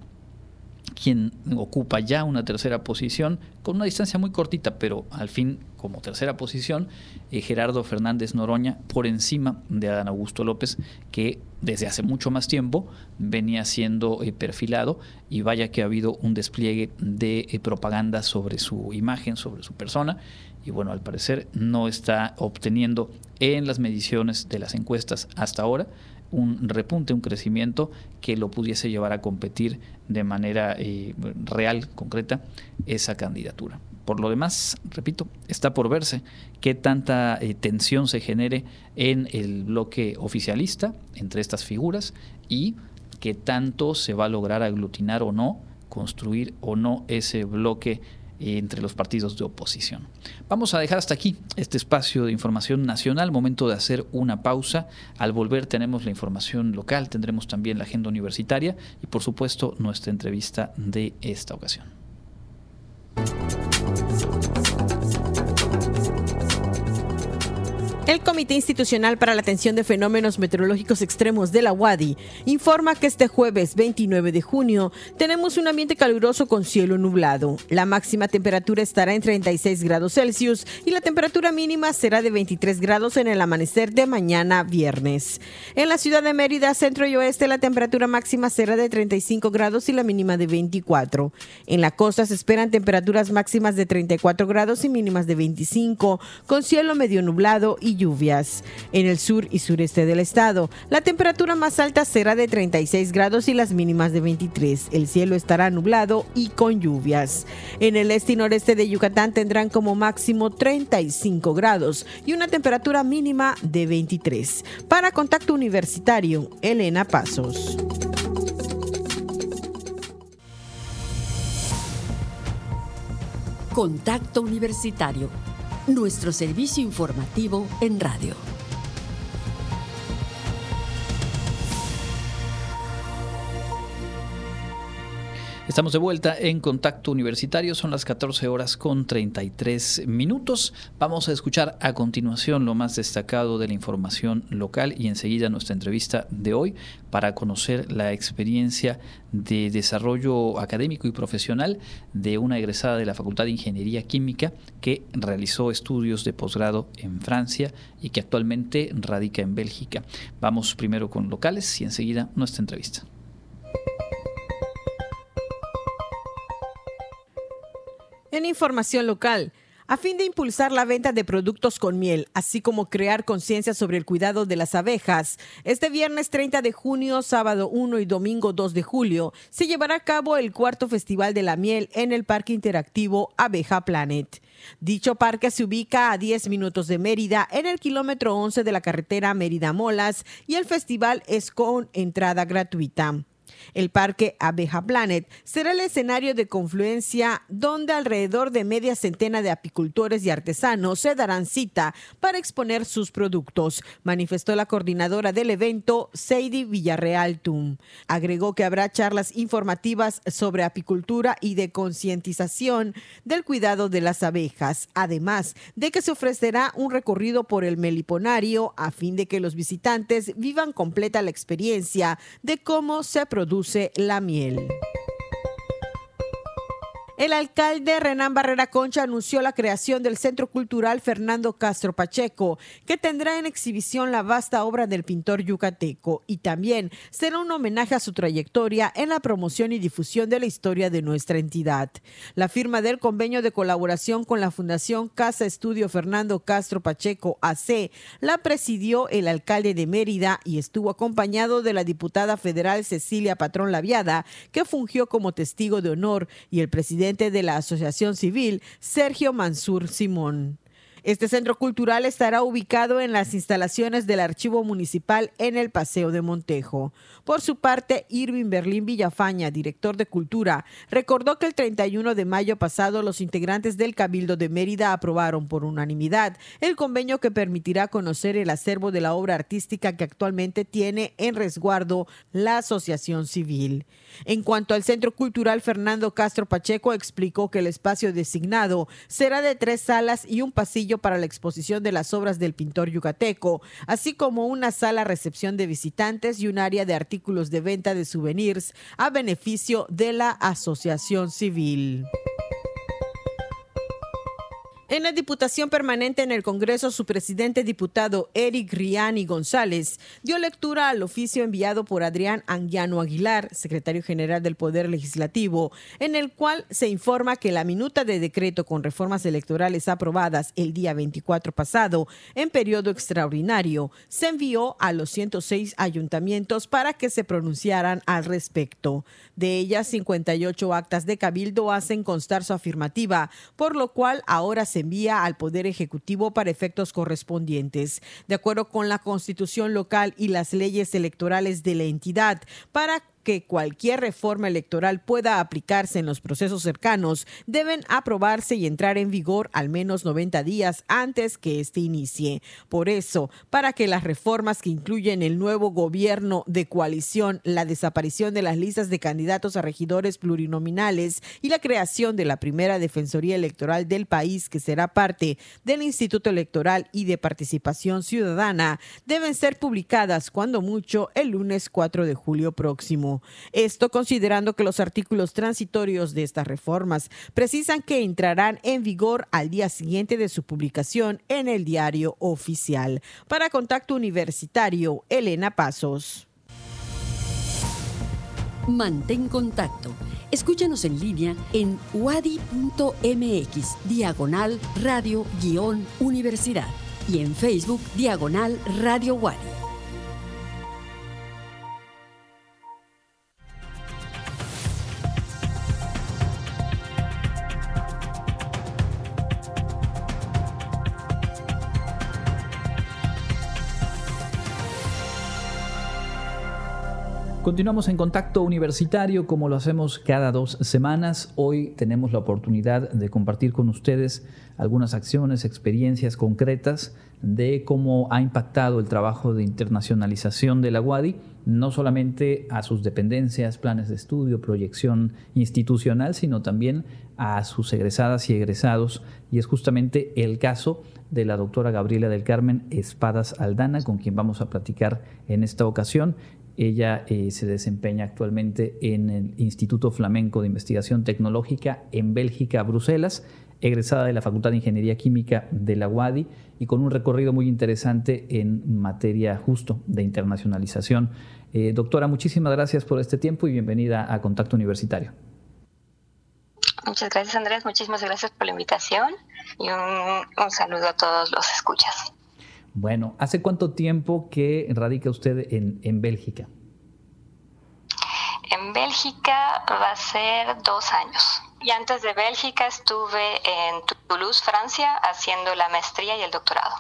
[SPEAKER 2] quien ocupa ya una tercera posición con una distancia muy cortita, pero al fin como tercera posición, eh, Gerardo Fernández Noroña por encima de Adán Augusto López, que desde hace mucho más tiempo venía siendo eh, perfilado y vaya que ha habido un despliegue de eh, propaganda sobre su imagen, sobre su persona, y bueno, al parecer no está obteniendo en las mediciones de las encuestas hasta ahora un repunte, un crecimiento que lo pudiese llevar a competir de manera eh, real, concreta, esa candidatura. Por lo demás, repito, está por verse qué tanta eh, tensión se genere en el bloque oficialista entre estas figuras y qué tanto se va a lograr aglutinar o no, construir o no ese bloque entre los partidos de oposición. Vamos a dejar hasta aquí este espacio de información nacional, momento de hacer una pausa. Al volver tenemos la información local, tendremos también la agenda universitaria y por supuesto nuestra entrevista de esta ocasión.
[SPEAKER 10] El Comité Institucional para la Atención de Fenómenos Meteorológicos Extremos de la UADI informa que este jueves 29 de junio tenemos un ambiente caluroso con cielo nublado. La máxima temperatura estará en 36 grados Celsius y la temperatura mínima será de 23 grados en el amanecer de mañana viernes. En la ciudad de Mérida, centro y oeste, la temperatura máxima será de 35 grados y la mínima de 24. En la costa se esperan temperaturas máximas de 34 grados y mínimas de 25, con cielo medio nublado y lluvias. En el sur y sureste del estado, la temperatura más alta será de 36 grados y las mínimas de 23. El cielo estará nublado y con lluvias. En el este y noreste de Yucatán tendrán como máximo 35 grados y una temperatura mínima de 23. Para Contacto Universitario, Elena Pasos.
[SPEAKER 11] Contacto Universitario nuestro servicio informativo en radio.
[SPEAKER 2] Estamos de vuelta en Contacto Universitario, son las 14 horas con 33 minutos. Vamos a escuchar a continuación lo más destacado de la información local y enseguida nuestra entrevista de hoy para conocer la experiencia de desarrollo académico y profesional de una egresada de la Facultad de Ingeniería Química que realizó estudios de posgrado en Francia y que actualmente radica en Bélgica. Vamos primero con locales y enseguida nuestra entrevista.
[SPEAKER 10] En información local, a fin de impulsar la venta de productos con miel, así como crear conciencia sobre el cuidado de las abejas, este viernes 30 de junio, sábado 1 y domingo 2 de julio, se llevará a cabo el cuarto Festival de la Miel en el Parque Interactivo Abeja Planet. Dicho parque se ubica a 10 minutos de Mérida, en el kilómetro 11 de la carretera Mérida-Molas, y el festival es con entrada gratuita. El Parque Abeja Planet será el escenario de confluencia donde alrededor de media centena de apicultores y artesanos se darán cita para exponer sus productos, manifestó la coordinadora del evento, Seidi Villarreal Tum. Agregó que habrá charlas informativas sobre apicultura y de concientización del cuidado de las abejas, además de que se ofrecerá un recorrido por el meliponario a fin de que los visitantes vivan completa la experiencia de cómo se produce la miel. El alcalde Renán Barrera Concha anunció la creación del Centro Cultural Fernando Castro Pacheco, que tendrá en exhibición la vasta obra del pintor yucateco y también será un homenaje a su trayectoria en la promoción y difusión de la historia de nuestra entidad. La firma del convenio de colaboración con la Fundación Casa Estudio Fernando Castro Pacheco AC la presidió el alcalde de Mérida y estuvo acompañado de la diputada federal Cecilia Patrón Laviada, que fungió como testigo de honor, y el presidente de la Asociación Civil, Sergio Mansur Simón. Este centro cultural estará ubicado en las instalaciones del Archivo Municipal en el Paseo de Montejo. Por su parte, Irving Berlín Villafaña, director de Cultura, recordó que el 31 de mayo pasado los integrantes del Cabildo de Mérida aprobaron por unanimidad el convenio que permitirá conocer el acervo de la obra artística que actualmente tiene en resguardo la Asociación Civil. En cuanto al Centro Cultural Fernando Castro Pacheco, explicó que el espacio designado será de tres salas y un pasillo para la exposición de las obras del pintor yucateco, así como una sala recepción de visitantes y un área de artículos de venta de souvenirs a beneficio de la Asociación Civil. En la Diputación Permanente en el Congreso, su presidente diputado Eric Riani González dio lectura al oficio enviado por Adrián Anguiano Aguilar, secretario general del Poder Legislativo, en el cual se informa que la minuta de decreto con reformas electorales aprobadas el día 24 pasado en periodo extraordinario se envió a los 106 ayuntamientos para que se pronunciaran al respecto. De ellas, 58 actas de cabildo hacen constar su afirmativa, por lo cual ahora se envía al Poder Ejecutivo para efectos correspondientes, de acuerdo con la Constitución local y las leyes electorales de la entidad, para que cualquier reforma electoral pueda aplicarse en los procesos cercanos, deben aprobarse y entrar en vigor al menos 90 días antes que éste inicie. Por eso, para que las reformas que incluyen el nuevo gobierno de coalición, la desaparición de las listas de candidatos a regidores plurinominales y la creación de la primera Defensoría Electoral del país, que será parte del Instituto Electoral y de Participación Ciudadana, deben ser publicadas cuando mucho el lunes 4 de julio próximo. Esto considerando que los artículos transitorios de estas reformas precisan que entrarán en vigor al día siguiente de su publicación en el diario oficial. Para Contacto Universitario, Elena Pasos.
[SPEAKER 11] Mantén contacto. Escúchanos en línea en wadi.mx, diagonal radio-universidad y en Facebook, diagonal radio Wadi.
[SPEAKER 2] Continuamos en contacto universitario como lo hacemos cada dos semanas. Hoy tenemos la oportunidad de compartir con ustedes algunas acciones, experiencias concretas de cómo ha impactado el trabajo de internacionalización de la UADI, no solamente a sus dependencias, planes de estudio, proyección institucional, sino también a sus egresadas y egresados. Y es justamente el caso de la doctora Gabriela del Carmen Espadas Aldana, con quien vamos a platicar en esta ocasión. Ella eh, se desempeña actualmente en el Instituto Flamenco de Investigación Tecnológica en Bélgica, Bruselas, egresada de la Facultad de Ingeniería Química de la UADI y con un recorrido muy interesante en materia justo de internacionalización. Eh, doctora, muchísimas gracias por este tiempo y bienvenida a Contacto Universitario.
[SPEAKER 12] Muchas gracias Andrés, muchísimas gracias por la invitación y un saludo a todos los escuchas.
[SPEAKER 2] Bueno, ¿hace cuánto tiempo que radica usted en, en Bélgica?
[SPEAKER 12] En Bélgica va a ser dos años. Y antes de Bélgica estuve en Toulouse, Francia, haciendo la maestría y el doctorado.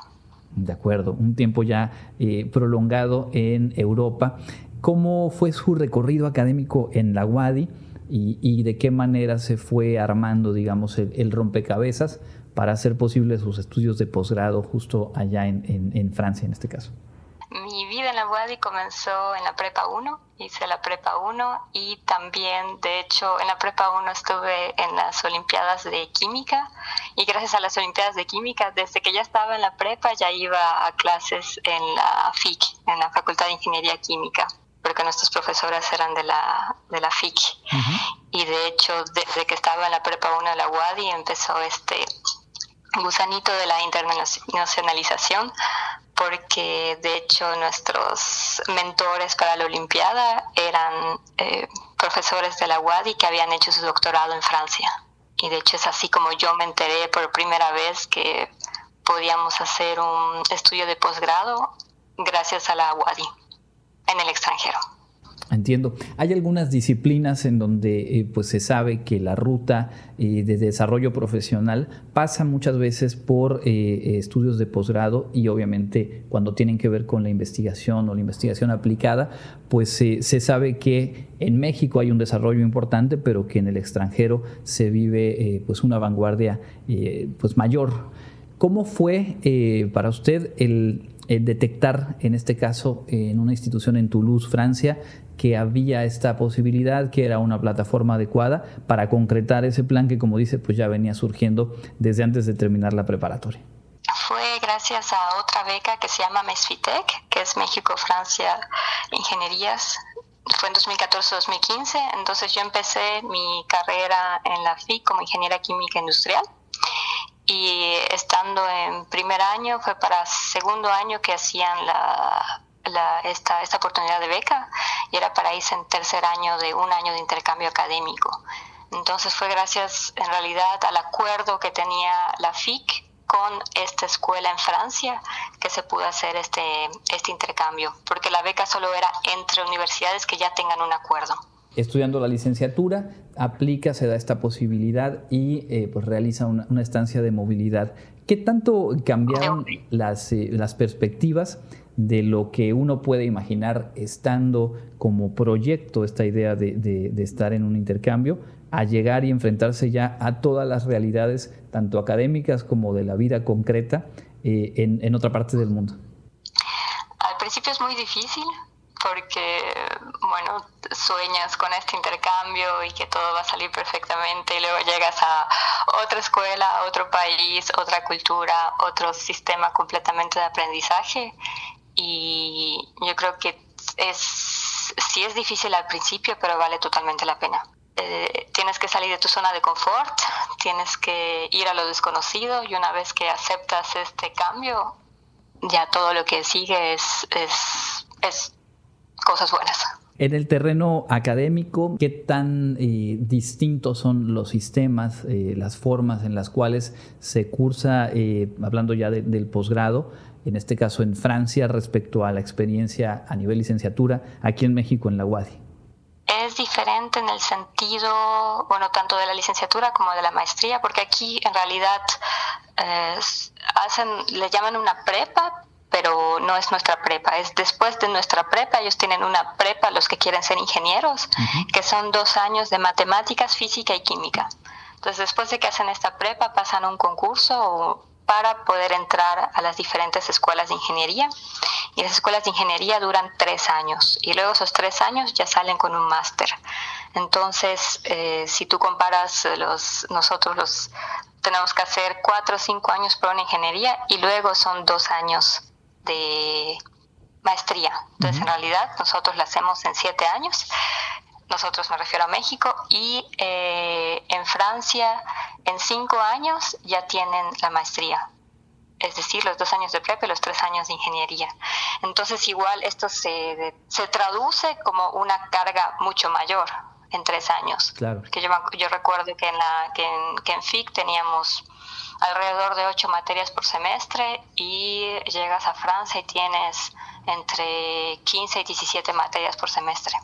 [SPEAKER 2] De acuerdo, un tiempo ya eh, prolongado en Europa. ¿Cómo fue su recorrido académico en la UADI y, de qué manera se fue armando, digamos, el rompecabezas para hacer posible sus estudios de posgrado justo allá en, Francia en este caso?
[SPEAKER 12] Mi vida en la UADI comenzó en la Prepa 1, hice la Prepa 1 y también, de hecho, en la Prepa 1 estuve en las Olimpiadas de Química y gracias a las Olimpiadas de Química, desde que ya estaba en la Prepa ya iba a clases en la FIC, en la Facultad de Ingeniería Química porque nuestras profesoras eran de la, de la FIC. Y de hecho, desde que estaba en la Prepa 1 de la UADI empezó este gusanito de la internacionalización porque de hecho nuestros mentores para la Olimpiada eran eh, profesores de la UADI que habían hecho su doctorado en Francia. Y de hecho es así como yo me enteré por primera vez que podíamos hacer un estudio de posgrado gracias a la UADI en el extranjero.
[SPEAKER 2] Entiendo. Hay algunas disciplinas en donde eh, pues se sabe que la ruta eh, de desarrollo profesional pasa muchas veces por eh, estudios de posgrado y obviamente cuando tienen que ver con la investigación o la investigación aplicada, pues se sabe que en México hay un desarrollo importante, pero que en el extranjero se vive pues una vanguardia pues mayor. ¿Cómo fue para usted el detectar, en este caso, en una institución en Toulouse, Francia, que había esta posibilidad, que era una plataforma adecuada para concretar ese plan que, como dice, pues ya venía surgiendo desde antes de terminar la preparatoria.
[SPEAKER 12] Fue gracias a otra beca que se llama MESFITEC, que es México-Francia Ingenierías. Fue en 2014-2015, entonces yo empecé mi carrera en la FIC como ingeniera química industrial y estando en primer año fue para segundo año que hacían la esta, esta oportunidad de beca y era para irse en tercer año de un año de intercambio académico. Entonces fue gracias en realidad al acuerdo que tenía la FIC con esta escuela en Francia que se pudo hacer este, este intercambio, porque la beca solo era entre universidades que ya tengan un acuerdo.
[SPEAKER 2] Estudiando la licenciatura, aplica, se da esta posibilidad y eh, pues realiza una, estancia de movilidad. ¿Qué tanto cambiaron las, eh, las perspectivas de lo que uno puede imaginar estando como proyecto esta idea de, estar en un intercambio, a llegar y enfrentarse ya a todas las realidades, tanto académicas como de la vida concreta, eh, en, en otra parte del mundo?
[SPEAKER 12] Al principio es muy difícil porque, bueno, sueñas con este intercambio y que todo va a salir perfectamente y luego llegas a otra escuela, otro país, otra cultura, otro sistema completamente de aprendizaje y yo creo que es sí es difícil al principio, pero vale totalmente la pena. Eh, tienes que salir de tu zona de confort, tienes que ir a lo desconocido y una vez que aceptas este cambio, ya todo lo que sigue es, es, es cosas buenas.
[SPEAKER 2] En el terreno académico, ¿qué tan eh, distintos son los sistemas, eh, las formas en las cuales se cursa, hablando ya del posgrado, en este caso en Francia, respecto a la experiencia a nivel licenciatura aquí en México, en la UADI?
[SPEAKER 12] Es diferente en el sentido, bueno, tanto de la licenciatura como de la maestría, porque aquí en realidad eh, hacen, le llaman una prepa, pero no es nuestra prepa, es después de nuestra prepa, ellos tienen una prepa, los que quieren ser ingenieros, que son dos años de matemáticas, física y química. Entonces, después de que hacen esta prepa, pasan un concurso para poder entrar a las diferentes escuelas de ingeniería. Y las escuelas de ingeniería duran tres años y luego esos tres años ya salen con un máster. Entonces, eh, si tú comparas los, nosotros los tenemos que hacer cuatro o cinco años por una ingeniería y luego son dos años de maestría. Entonces, en realidad, nosotros la hacemos en siete años nosotros me refiero a México, y eh, en Francia en cinco años ya tienen la maestría, es decir, los dos años de prepa y los tres años de ingeniería. Entonces igual esto se, se traduce como una carga mucho mayor en tres años.
[SPEAKER 2] Claro.
[SPEAKER 12] Porque yo, yo recuerdo que en, la, que en, que en FIC teníamos alrededor de ocho materias por semestre y llegas a Francia y tienes entre 15 y 17 materias por semestre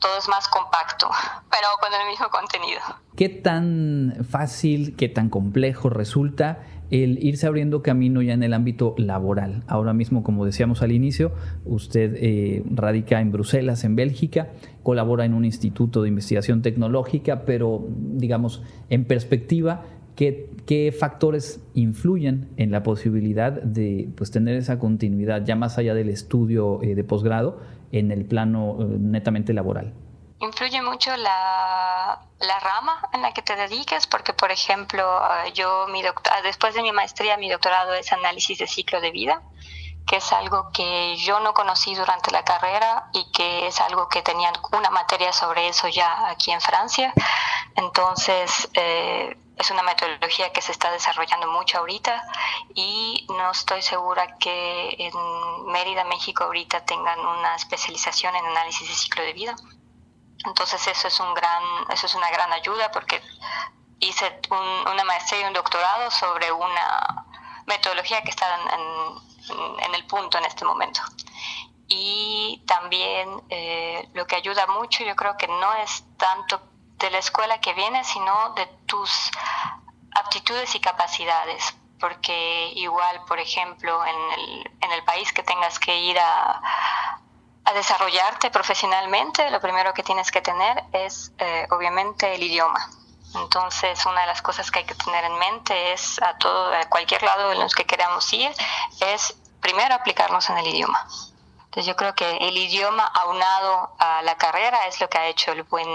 [SPEAKER 12] todo es más compacto, *laughs* pero con el mismo contenido.
[SPEAKER 2] ¿Qué tan fácil, qué tan complejo resulta el irse abriendo camino ya en el ámbito laboral? Ahora mismo, como decíamos al inicio, usted eh, radica en Bruselas, en Bélgica, colabora en un instituto de investigación tecnológica, pero digamos, en perspectiva, ¿Qué, ¿qué, factores influyen en la posibilidad de pues, tener esa continuidad ya más allá del estudio eh, de posgrado en el plano eh, netamente laboral?
[SPEAKER 12] Influye mucho la, la, rama en la que te dediques, porque por ejemplo, eh, yo mi después de mi maestría, mi doctorado es análisis de ciclo de vida, que es algo que yo no conocí durante la carrera y que es algo que tenían una materia sobre eso ya aquí en Francia. Entonces, eh, es una metodología que se está desarrollando mucho ahorita y no estoy segura que en Mérida, México, ahorita tengan una especialización en análisis de ciclo de vida. Entonces eso es un gran, eso es una gran ayuda porque hice una maestría y un doctorado sobre una metodología que está en, en, el punto en este momento. Y también eh, lo que ayuda mucho, yo creo que no es tanto de la escuela que viene, sino de tus aptitudes y capacidades. Porque igual, por ejemplo, en el, en el país que tengas que ir a, a desarrollarte profesionalmente, lo primero que tienes que tener es eh, obviamente el idioma. Entonces, una de las cosas que hay que tener en mente es a todo, a cualquier lado en los que queramos ir, es primero aplicarnos en el idioma. Entonces, yo creo que el idioma aunado a la carrera es lo que ha hecho el buen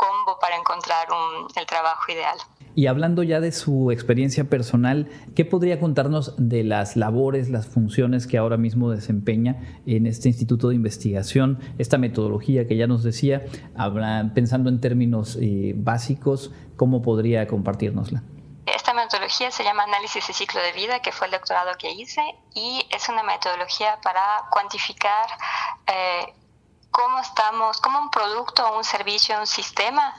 [SPEAKER 12] combo para encontrar el trabajo ideal.
[SPEAKER 2] Y hablando ya de su experiencia personal, ¿qué podría contarnos de las labores, las funciones que ahora mismo desempeña en este instituto de investigación, esta metodología que ya nos decía, pensando en términos eh, básicos, cómo podría compartirnosla?
[SPEAKER 12] Esta metodología se llama análisis de ciclo de vida, que fue el doctorado que hice, y es una metodología para cuantificar eh, cómo estamos, cómo un producto, un servicio, un sistema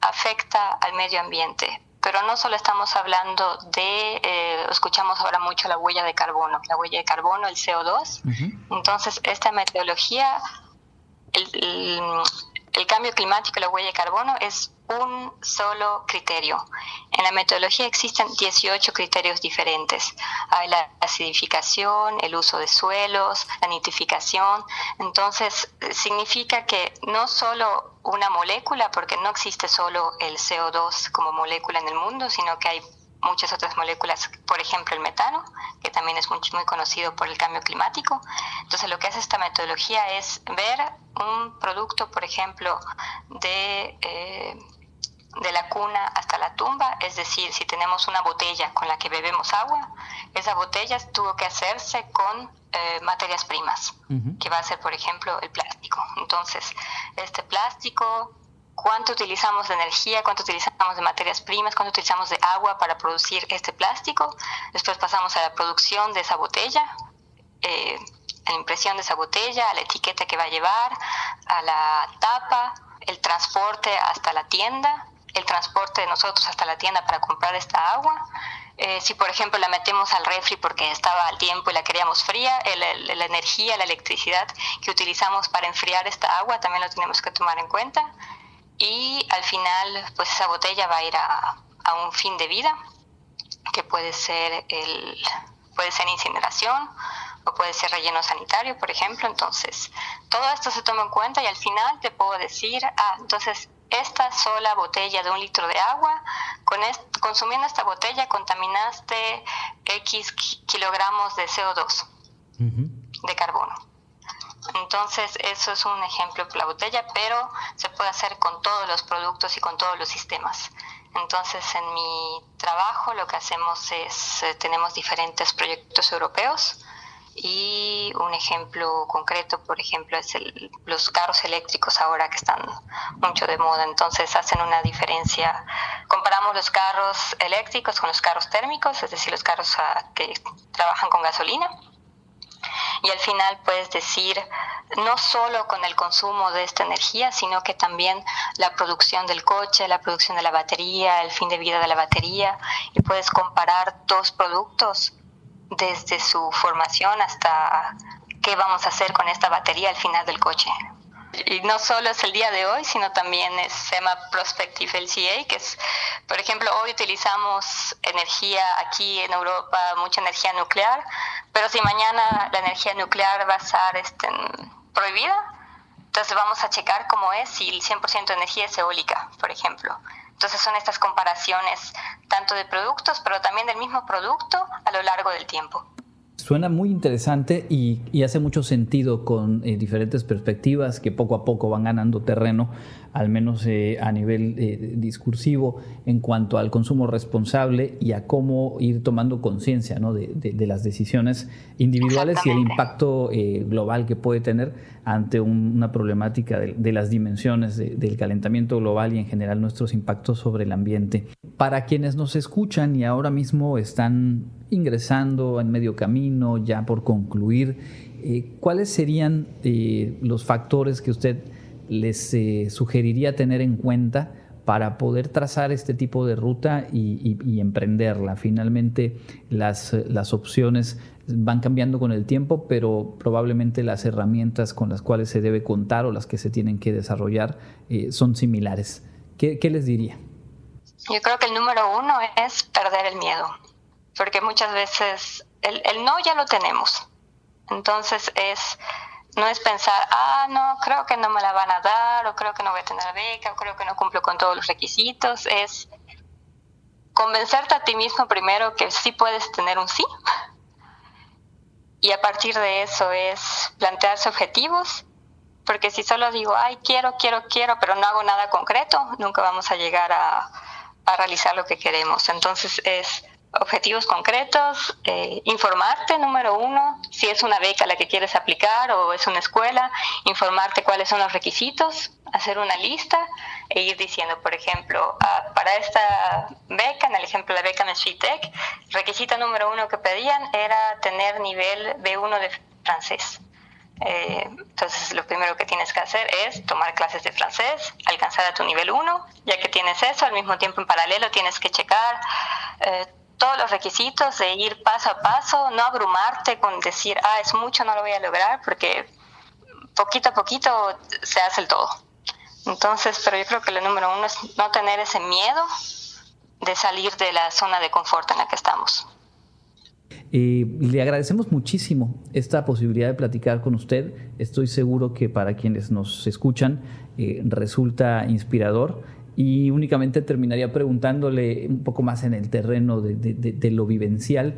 [SPEAKER 12] afecta al medio ambiente. Pero no solo estamos hablando de, eh, escuchamos ahora mucho la huella de carbono, la huella de carbono, el CO2. Entonces, esta metodología el cambio climático y la huella de carbono es un solo criterio. En la metodología existen 18 criterios diferentes. Hay la acidificación, el uso de suelos, la nitrificación. Entonces, significa que no solo una molécula, porque no existe solo el CO2 como molécula en el mundo, sino que hay muchas otras moléculas, por ejemplo el metano, que también es muy, muy, conocido por el cambio climático. Entonces lo que hace esta metodología es ver un producto, por ejemplo, de, eh, de la cuna hasta la tumba, es decir, si tenemos una botella con la que bebemos agua, esa botella tuvo que hacerse con eh, materias primas, que va a ser, por ejemplo, el plástico. Entonces, este plástico cuánto utilizamos de energía, cuánto utilizamos de materias primas, cuánto utilizamos de agua para producir este plástico. Después pasamos a la producción de esa botella, eh, a la impresión de esa botella, a la etiqueta que va a llevar, a la tapa, el transporte hasta la tienda, el transporte de nosotros hasta la tienda para comprar esta agua. Eh, si por ejemplo la metemos al refri porque estaba al tiempo y la queríamos fría, la energía, la electricidad que utilizamos para enfriar esta agua también lo tenemos que tomar en cuenta y al final pues esa botella va a ir a, un fin de vida que puede ser el puede ser incineración o puede ser relleno sanitario, por ejemplo. Entonces, todo esto se toma en cuenta y al final te puedo decir, ah, entonces esta sola botella de un litro de agua, con consumiendo esta botella contaminaste X kilogramos de CO2, de carbono. Entonces, eso es un ejemplo por la botella, pero se puede hacer con todos los productos y con todos los sistemas. Entonces, en mi trabajo lo que hacemos es, eh, tenemos diferentes proyectos europeos y un ejemplo concreto, por ejemplo, es los carros eléctricos ahora que están mucho de moda. Entonces, hacen una diferencia. Comparamos los carros eléctricos con los carros térmicos, es decir, los carros ah, que trabajan con gasolina y al final puedes decir no solo con el consumo de esta energía, sino que también la producción del coche, la producción de la batería, el fin de vida de la batería, y puedes comparar dos productos desde su formación hasta qué vamos a hacer con esta batería al final del coche. Y no solo es el día de hoy, sino también es, se llama Prospective LCA, que es, por ejemplo, hoy utilizamos energía aquí en Europa, mucha energía nuclear, pero si mañana la energía nuclear va a estar este, prohibida, entonces vamos a checar cómo es si el 100% de energía es eólica, por ejemplo. Entonces son estas comparaciones tanto de productos, pero también del mismo producto a lo largo del tiempo.
[SPEAKER 2] Suena muy interesante y, hace mucho sentido con eh, diferentes perspectivas que poco a poco van ganando terreno, al menos eh, a nivel eh, discursivo, en cuanto al consumo responsable y a cómo ir tomando conciencia ¿no? de, las decisiones individuales y el impacto global que puede tener ante una problemática de, las dimensiones del calentamiento global y en general nuestros impactos sobre el ambiente. Para quienes nos escuchan y ahora mismo están ingresando en medio camino, ya por concluir, eh, ¿cuáles serían eh, los factores que usted les eh, sugeriría tener en cuenta para poder trazar este tipo de ruta y, emprenderla? Finalmente, las, opciones van cambiando con el tiempo, pero probablemente las herramientas con las cuales se debe contar o las que se tienen que desarrollar son similares. ¿Qué, ¿Qué les diría?
[SPEAKER 12] Yo creo que el número uno es perder el miedo porque muchas veces el, no ya lo tenemos. Entonces es no es pensar, ah, no, creo que no me la van a dar, o creo que no voy a tener beca, o creo que no cumplo con todos los requisitos, es convencerte a ti mismo primero que sí puedes tener un sí. Y a partir de eso es plantearse objetivos, porque si solo digo, ay, quiero, quiero, quiero, pero no hago nada concreto, nunca vamos a llegar a, a realizar lo que queremos. Entonces es objetivos concretos, eh, informarte, número uno, si es una beca la que quieres aplicar o es una escuela, informarte cuáles son los requisitos, hacer una lista e ir diciendo, por ejemplo, ah, para esta beca, en el ejemplo de la beca Tech, requisito número uno que pedían era tener nivel B1 de francés. Eh, entonces, lo primero que tienes que hacer es tomar clases de francés, alcanzar a tu nivel 1, ya que tienes eso, al mismo tiempo en paralelo tienes que checar eh, todos los requisitos de ir paso a paso, no abrumarte con decir, ah, es mucho, no lo voy a lograr, porque poquito a poquito se hace el todo. Entonces, pero yo creo que lo número uno es no tener ese miedo de salir de la zona de confort en la que estamos.
[SPEAKER 2] Eh, le agradecemos muchísimo esta posibilidad de platicar con usted. Estoy seguro que para quienes nos escuchan eh, resulta inspirador y únicamente terminaría preguntándole un poco más en el terreno de, lo vivencial.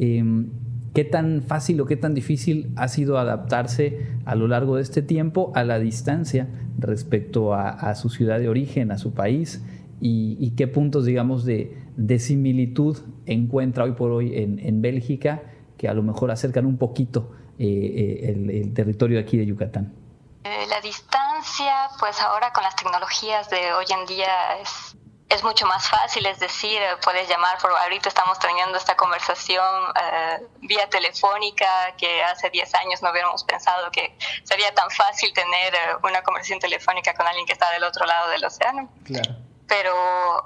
[SPEAKER 2] Em, ¿Qué tan fácil o qué tan difícil ha sido adaptarse a lo largo de este tiempo a la distancia respecto a, su ciudad de origen, a su país? Y, qué puntos, digamos, de, similitud encuentra hoy por hoy en, Bélgica que a lo mejor acercan un poquito eh, eh, el, el territorio aquí de Yucatán?
[SPEAKER 12] Eh, la distancia, pues ahora con las tecnologías de hoy en día es, es mucho más fácil, es decir, eh, puedes llamar, por ahorita estamos teniendo esta conversación eh, vía telefónica, que hace 10 años no hubiéramos pensado que sería tan fácil tener una conversación telefónica con alguien que está del otro lado del océano. Claro. Pero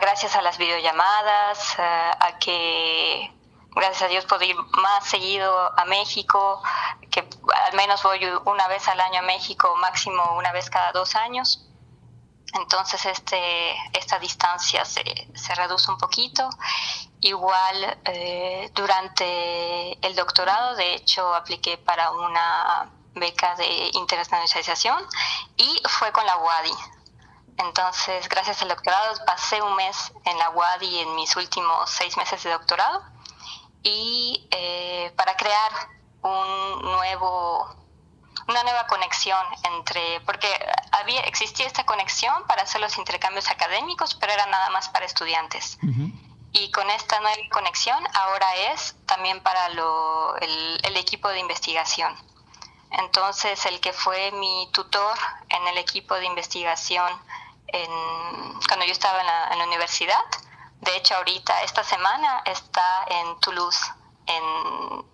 [SPEAKER 12] gracias a las videollamadas, a que gracias a Dios puedo ir más seguido a México, que al menos voy una vez al año a México, máximo una vez cada dos años. Entonces este, esta distancia se, se reduce un poquito. Igual eh, durante el doctorado, de hecho, apliqué para una beca de internacionalización y fue con la UADI. Entonces, gracias al doctorado, pasé un mes en la UADI en mis últimos seis meses de doctorado y eh, para crear un nuevo una nueva conexión entre porque había existía esta conexión para hacer los intercambios académicos pero era nada más para estudiantes. Y con esta nueva conexión ahora es también para lo, el, equipo de investigación. Entonces el que fue mi tutor en el equipo de investigación en, cuando yo estaba en la, en la universidad de hecho, ahorita, esta semana, está en Toulouse, en,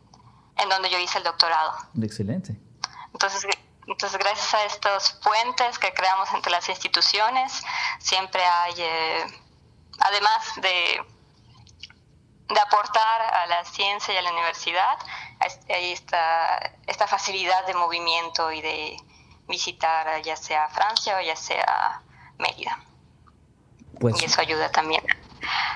[SPEAKER 12] en donde yo hice el doctorado.
[SPEAKER 2] Excelente.
[SPEAKER 12] Entonces, entonces, gracias a estos puentes que creamos entre las instituciones, siempre hay, eh, además de, de aportar a la ciencia y a la universidad, hay esta, esta facilidad de movimiento y de visitar ya sea Francia o ya sea Mérida. Pues, y eso ayuda también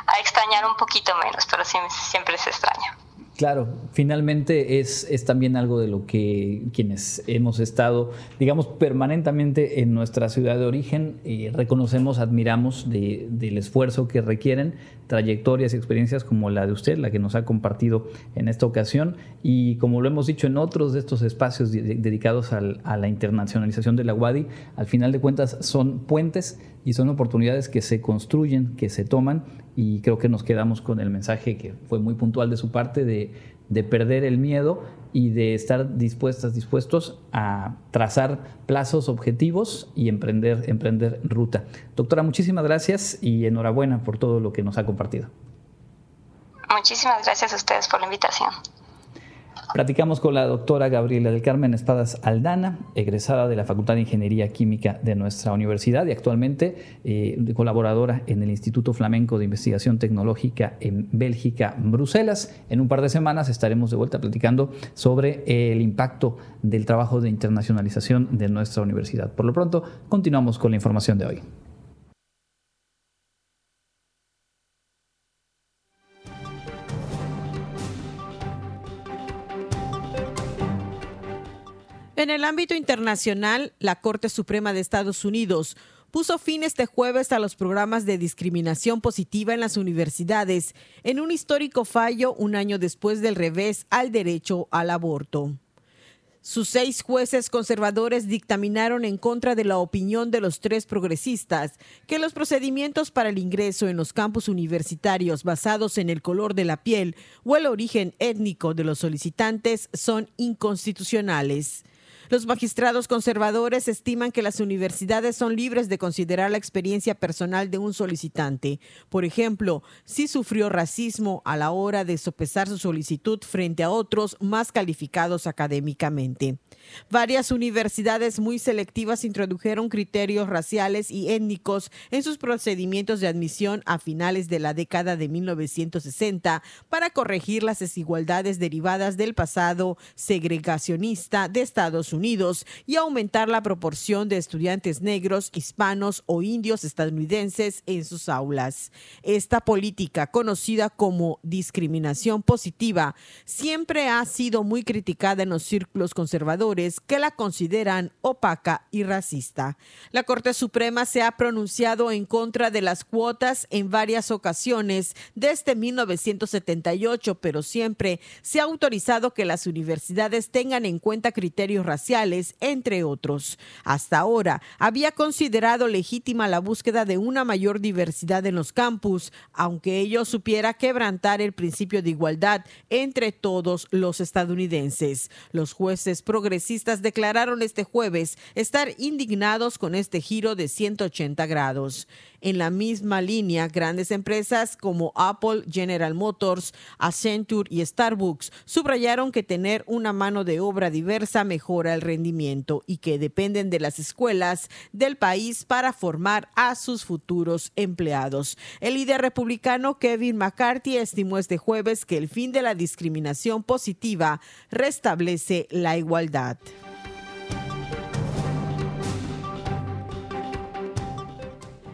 [SPEAKER 12] a extrañar un poquito menos, pero siempre se extraña.
[SPEAKER 2] Claro, finalmente es, es, también algo de lo que quienes hemos estado, digamos, permanentemente en nuestra ciudad de origen, eh, reconocemos, admiramos del esfuerzo que requieren trayectorias y experiencias como la de usted, la que nos ha compartido en esta ocasión, y como lo hemos dicho en otros de estos espacios dedicados a la internacionalización de la UADI, al final de cuentas son puentes y son oportunidades que se construyen, que se toman y creo que nos quedamos con el mensaje que fue muy puntual de su parte de, de perder el miedo y de estar dispuestas, dispuestos a trazar plazos, objetivos y emprender, emprender ruta. Doctora, muchísimas gracias y enhorabuena por todo lo que nos ha compartido.
[SPEAKER 12] Muchísimas gracias a ustedes por la invitación.
[SPEAKER 2] Platicamos con la doctora Gabriela del Carmen Espadas Aldana, egresada de la Facultad de Ingeniería Química de nuestra universidad y actualmente eh, colaboradora en el Instituto Flamenco de Investigación Tecnológica en Bélgica, Bruselas. En un par de semanas estaremos de vuelta platicando sobre el impacto del trabajo de internacionalización de nuestra universidad. Por lo pronto, continuamos con la información de hoy.
[SPEAKER 10] En el ámbito internacional, la Corte Suprema de Estados Unidos puso fin este jueves a los programas de discriminación positiva en las universidades, en un histórico fallo un año después del revés al derecho al aborto. Sus seis jueces conservadores dictaminaron en contra de la opinión de los tres progresistas que los procedimientos para el ingreso en los campus universitarios basados en el color de la piel o el origen étnico de los solicitantes son inconstitucionales. Los magistrados conservadores estiman que las universidades son libres de considerar la experiencia personal de un solicitante. Por ejemplo, si sufrió racismo a la hora de sopesar su solicitud frente a otros más calificados académicamente. Varias universidades muy selectivas introdujeron criterios raciales y étnicos en sus procedimientos de admisión a finales de la década de 1960 para corregir las desigualdades derivadas del pasado segregacionista de Estados Unidos Y aumentar la proporción de estudiantes negros, hispanos o indios estadounidenses en sus aulas. Esta política, conocida como discriminación positiva, siempre ha sido muy criticada en los círculos conservadores que la consideran opaca y racista. La Corte Suprema se ha pronunciado en contra de las cuotas en varias ocasiones desde 1978, pero siempre se ha autorizado que las universidades tengan en cuenta criterios entre otros. Hasta ahora había considerado legítima la búsqueda de una mayor diversidad en los campus, aunque ello supiera quebrantar el principio de igualdad entre todos los estadounidenses. Los jueces progresistas declararon este jueves estar indignados con este giro de 180 grados. En la misma línea, grandes empresas como Apple, General Motors, Accenture y Starbucks subrayaron que tener una mano de obra diversa mejora el rendimiento y que dependen de las escuelas del país para formar a sus futuros empleados. El líder republicano Kevin McCarthy estimó este jueves que el fin de la discriminación positiva restablece la igualdad.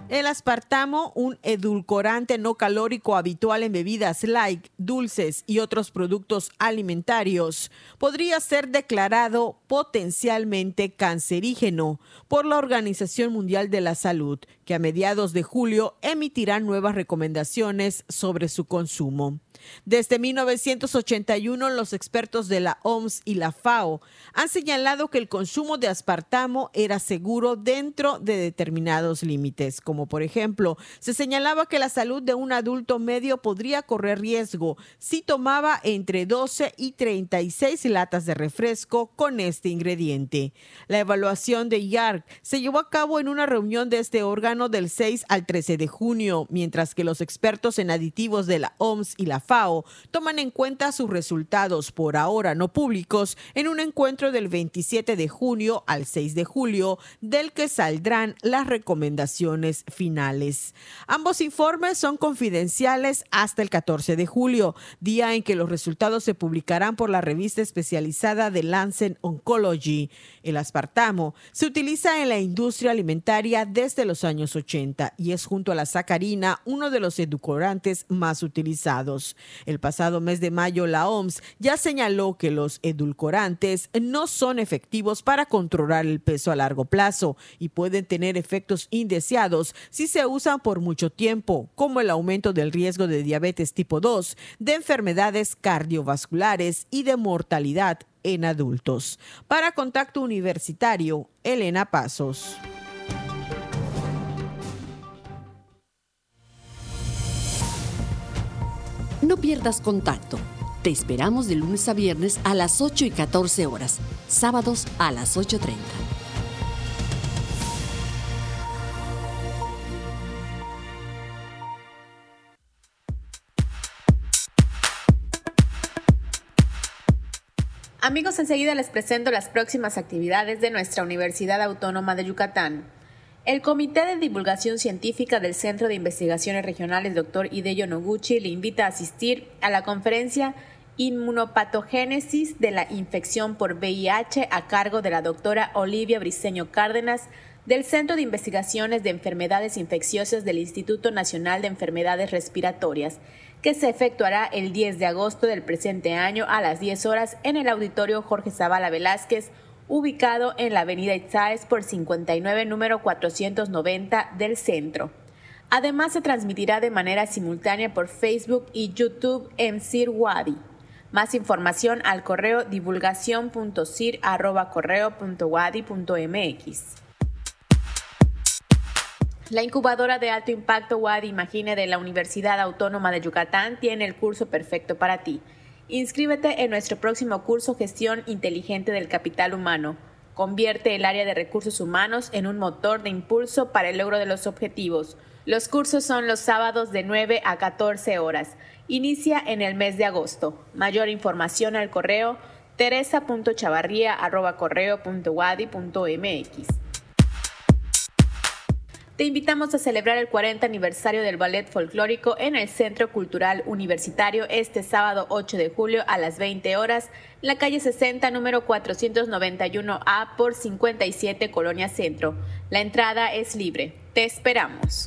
[SPEAKER 10] El aspartamo, un edulcorante no calórico habitual en bebidas light, dulces y otros productos alimentarios, podría ser declarado potencialmente cancerígeno por la Organización Mundial de la Salud, que a mediados de julio emitirá nuevas recomendaciones sobre su consumo. Desde 1981, los expertos de la OMS y la FAO han señalado que el consumo de aspartamo era seguro dentro de determinados límites, como por ejemplo, se señalaba que la salud de un adulto medio podría correr riesgo si tomaba entre 12 y 36 latas de refresco con este ingrediente. La evaluación de YARC se llevó a cabo en una reunión de este órgano del 6 al 13 de junio, mientras que los expertos en aditivos de la OMS y la FAO toman en cuenta sus resultados por ahora no públicos en un encuentro del 27 de junio al 6 de julio del que saldrán las recomendaciones finales. Ambos informes son confidenciales hasta el 14 de julio, día en que los resultados se publicarán por la revista especializada de Lancet Oncology. El aspartamo se utiliza en la industria alimentaria desde los años 80 y es junto a la sacarina uno de los edulcorantes más utilizados. El pasado mes de mayo, la OMS ya señaló que los edulcorantes no son efectivos para controlar el peso a largo plazo y pueden tener efectos indeseados si se usan por mucho tiempo, como el aumento del riesgo de diabetes tipo 2, de enfermedades cardiovasculares y de mortalidad en adultos. Para Contacto Universitario, Elena Pasos.
[SPEAKER 11] No pierdas contacto. Te esperamos de lunes a viernes a las 8 y 14 horas, sábados a las 8.30.
[SPEAKER 13] Amigos, enseguida les presento las próximas actividades de nuestra Universidad Autónoma de Yucatán. El Comité de Divulgación Científica del Centro de Investigaciones Regionales Dr. Hideyo Noguchi le invita a asistir a la conferencia Inmunopatogénesis de la infección por VIH a cargo de la doctora Olivia Briceño Cárdenas del Centro de Investigaciones de Enfermedades Infecciosas del Instituto Nacional de Enfermedades Respiratorias, que se efectuará el 10 de agosto del presente año a las 10 horas en el auditorio Jorge Zavala Velázquez, ubicado en la avenida Itzáez por 59 número 490 del centro. Además se transmitirá de manera simultánea por Facebook y YouTube en Sir Wadi. Más información al correo divulgación.cir.wadi.mx. La incubadora de alto impacto Wadi Imagine de la Universidad Autónoma de Yucatán tiene el curso perfecto para ti. Inscríbete en nuestro próximo curso Gestión Inteligente del Capital Humano. Convierte el área de recursos humanos en un motor de impulso para el logro de los objetivos. Los cursos son los sábados de 9 a 14 horas. Inicia en el mes de agosto. Mayor información al correo teresa.chavarría.correo.wadi.mx. te invitamos a celebrar el 40 aniversario del Ballet Folclórico en el Centro Cultural Universitario este sábado 8 de julio a las 20 horas, la calle 60, número 491A por 57 Colonia Centro. La entrada es libre. Te esperamos.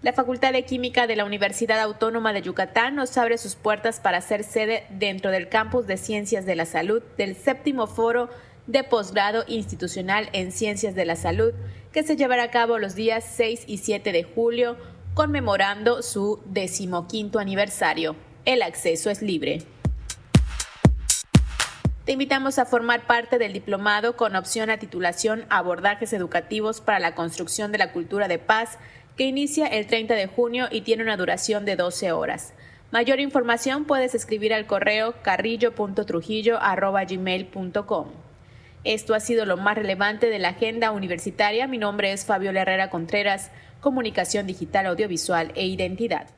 [SPEAKER 13] La Facultad de Química de la Universidad Autónoma de Yucatán nos abre sus puertas para ser sede dentro del campus de Ciencias de la Salud del séptimo foro de posgrado institucional en Ciencias de la Salud que se llevará a cabo los días 6 y 7 de julio, conmemorando su decimoquinto aniversario. El acceso es libre. Te invitamos a formar parte del diplomado con opción a titulación Abordajes Educativos para la Construcción de la Cultura de Paz, que inicia el 30 de junio y tiene una duración de 12 horas. Mayor información puedes escribir al correo carrillo.trujillo.gmail.com. Esto ha sido lo más relevante de la agenda universitaria. Mi nombre es Fabio Herrera Contreras, Comunicación Digital, Audiovisual e Identidad.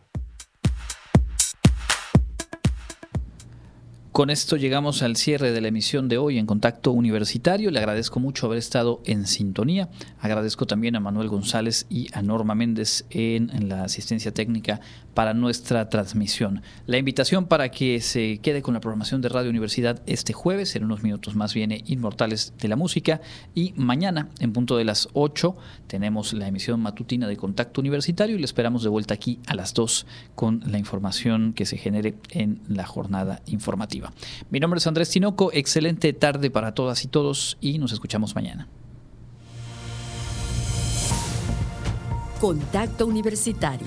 [SPEAKER 2] Con esto llegamos al cierre de la emisión de hoy en Contacto Universitario. Le agradezco mucho haber estado en sintonía. Agradezco también a Manuel González y a Norma Méndez en, la asistencia técnica para nuestra transmisión. La invitación para que se quede con la programación de Radio Universidad este jueves, en unos minutos más viene Inmortales de la Música y mañana en punto de las 8 tenemos la emisión matutina de Contacto Universitario y le esperamos de vuelta aquí a las 2 con la información que se genere en la jornada informativa. Mi nombre es Andrés Tinoco, excelente tarde para todas y todos y nos escuchamos mañana.
[SPEAKER 11] Contacto Universitario,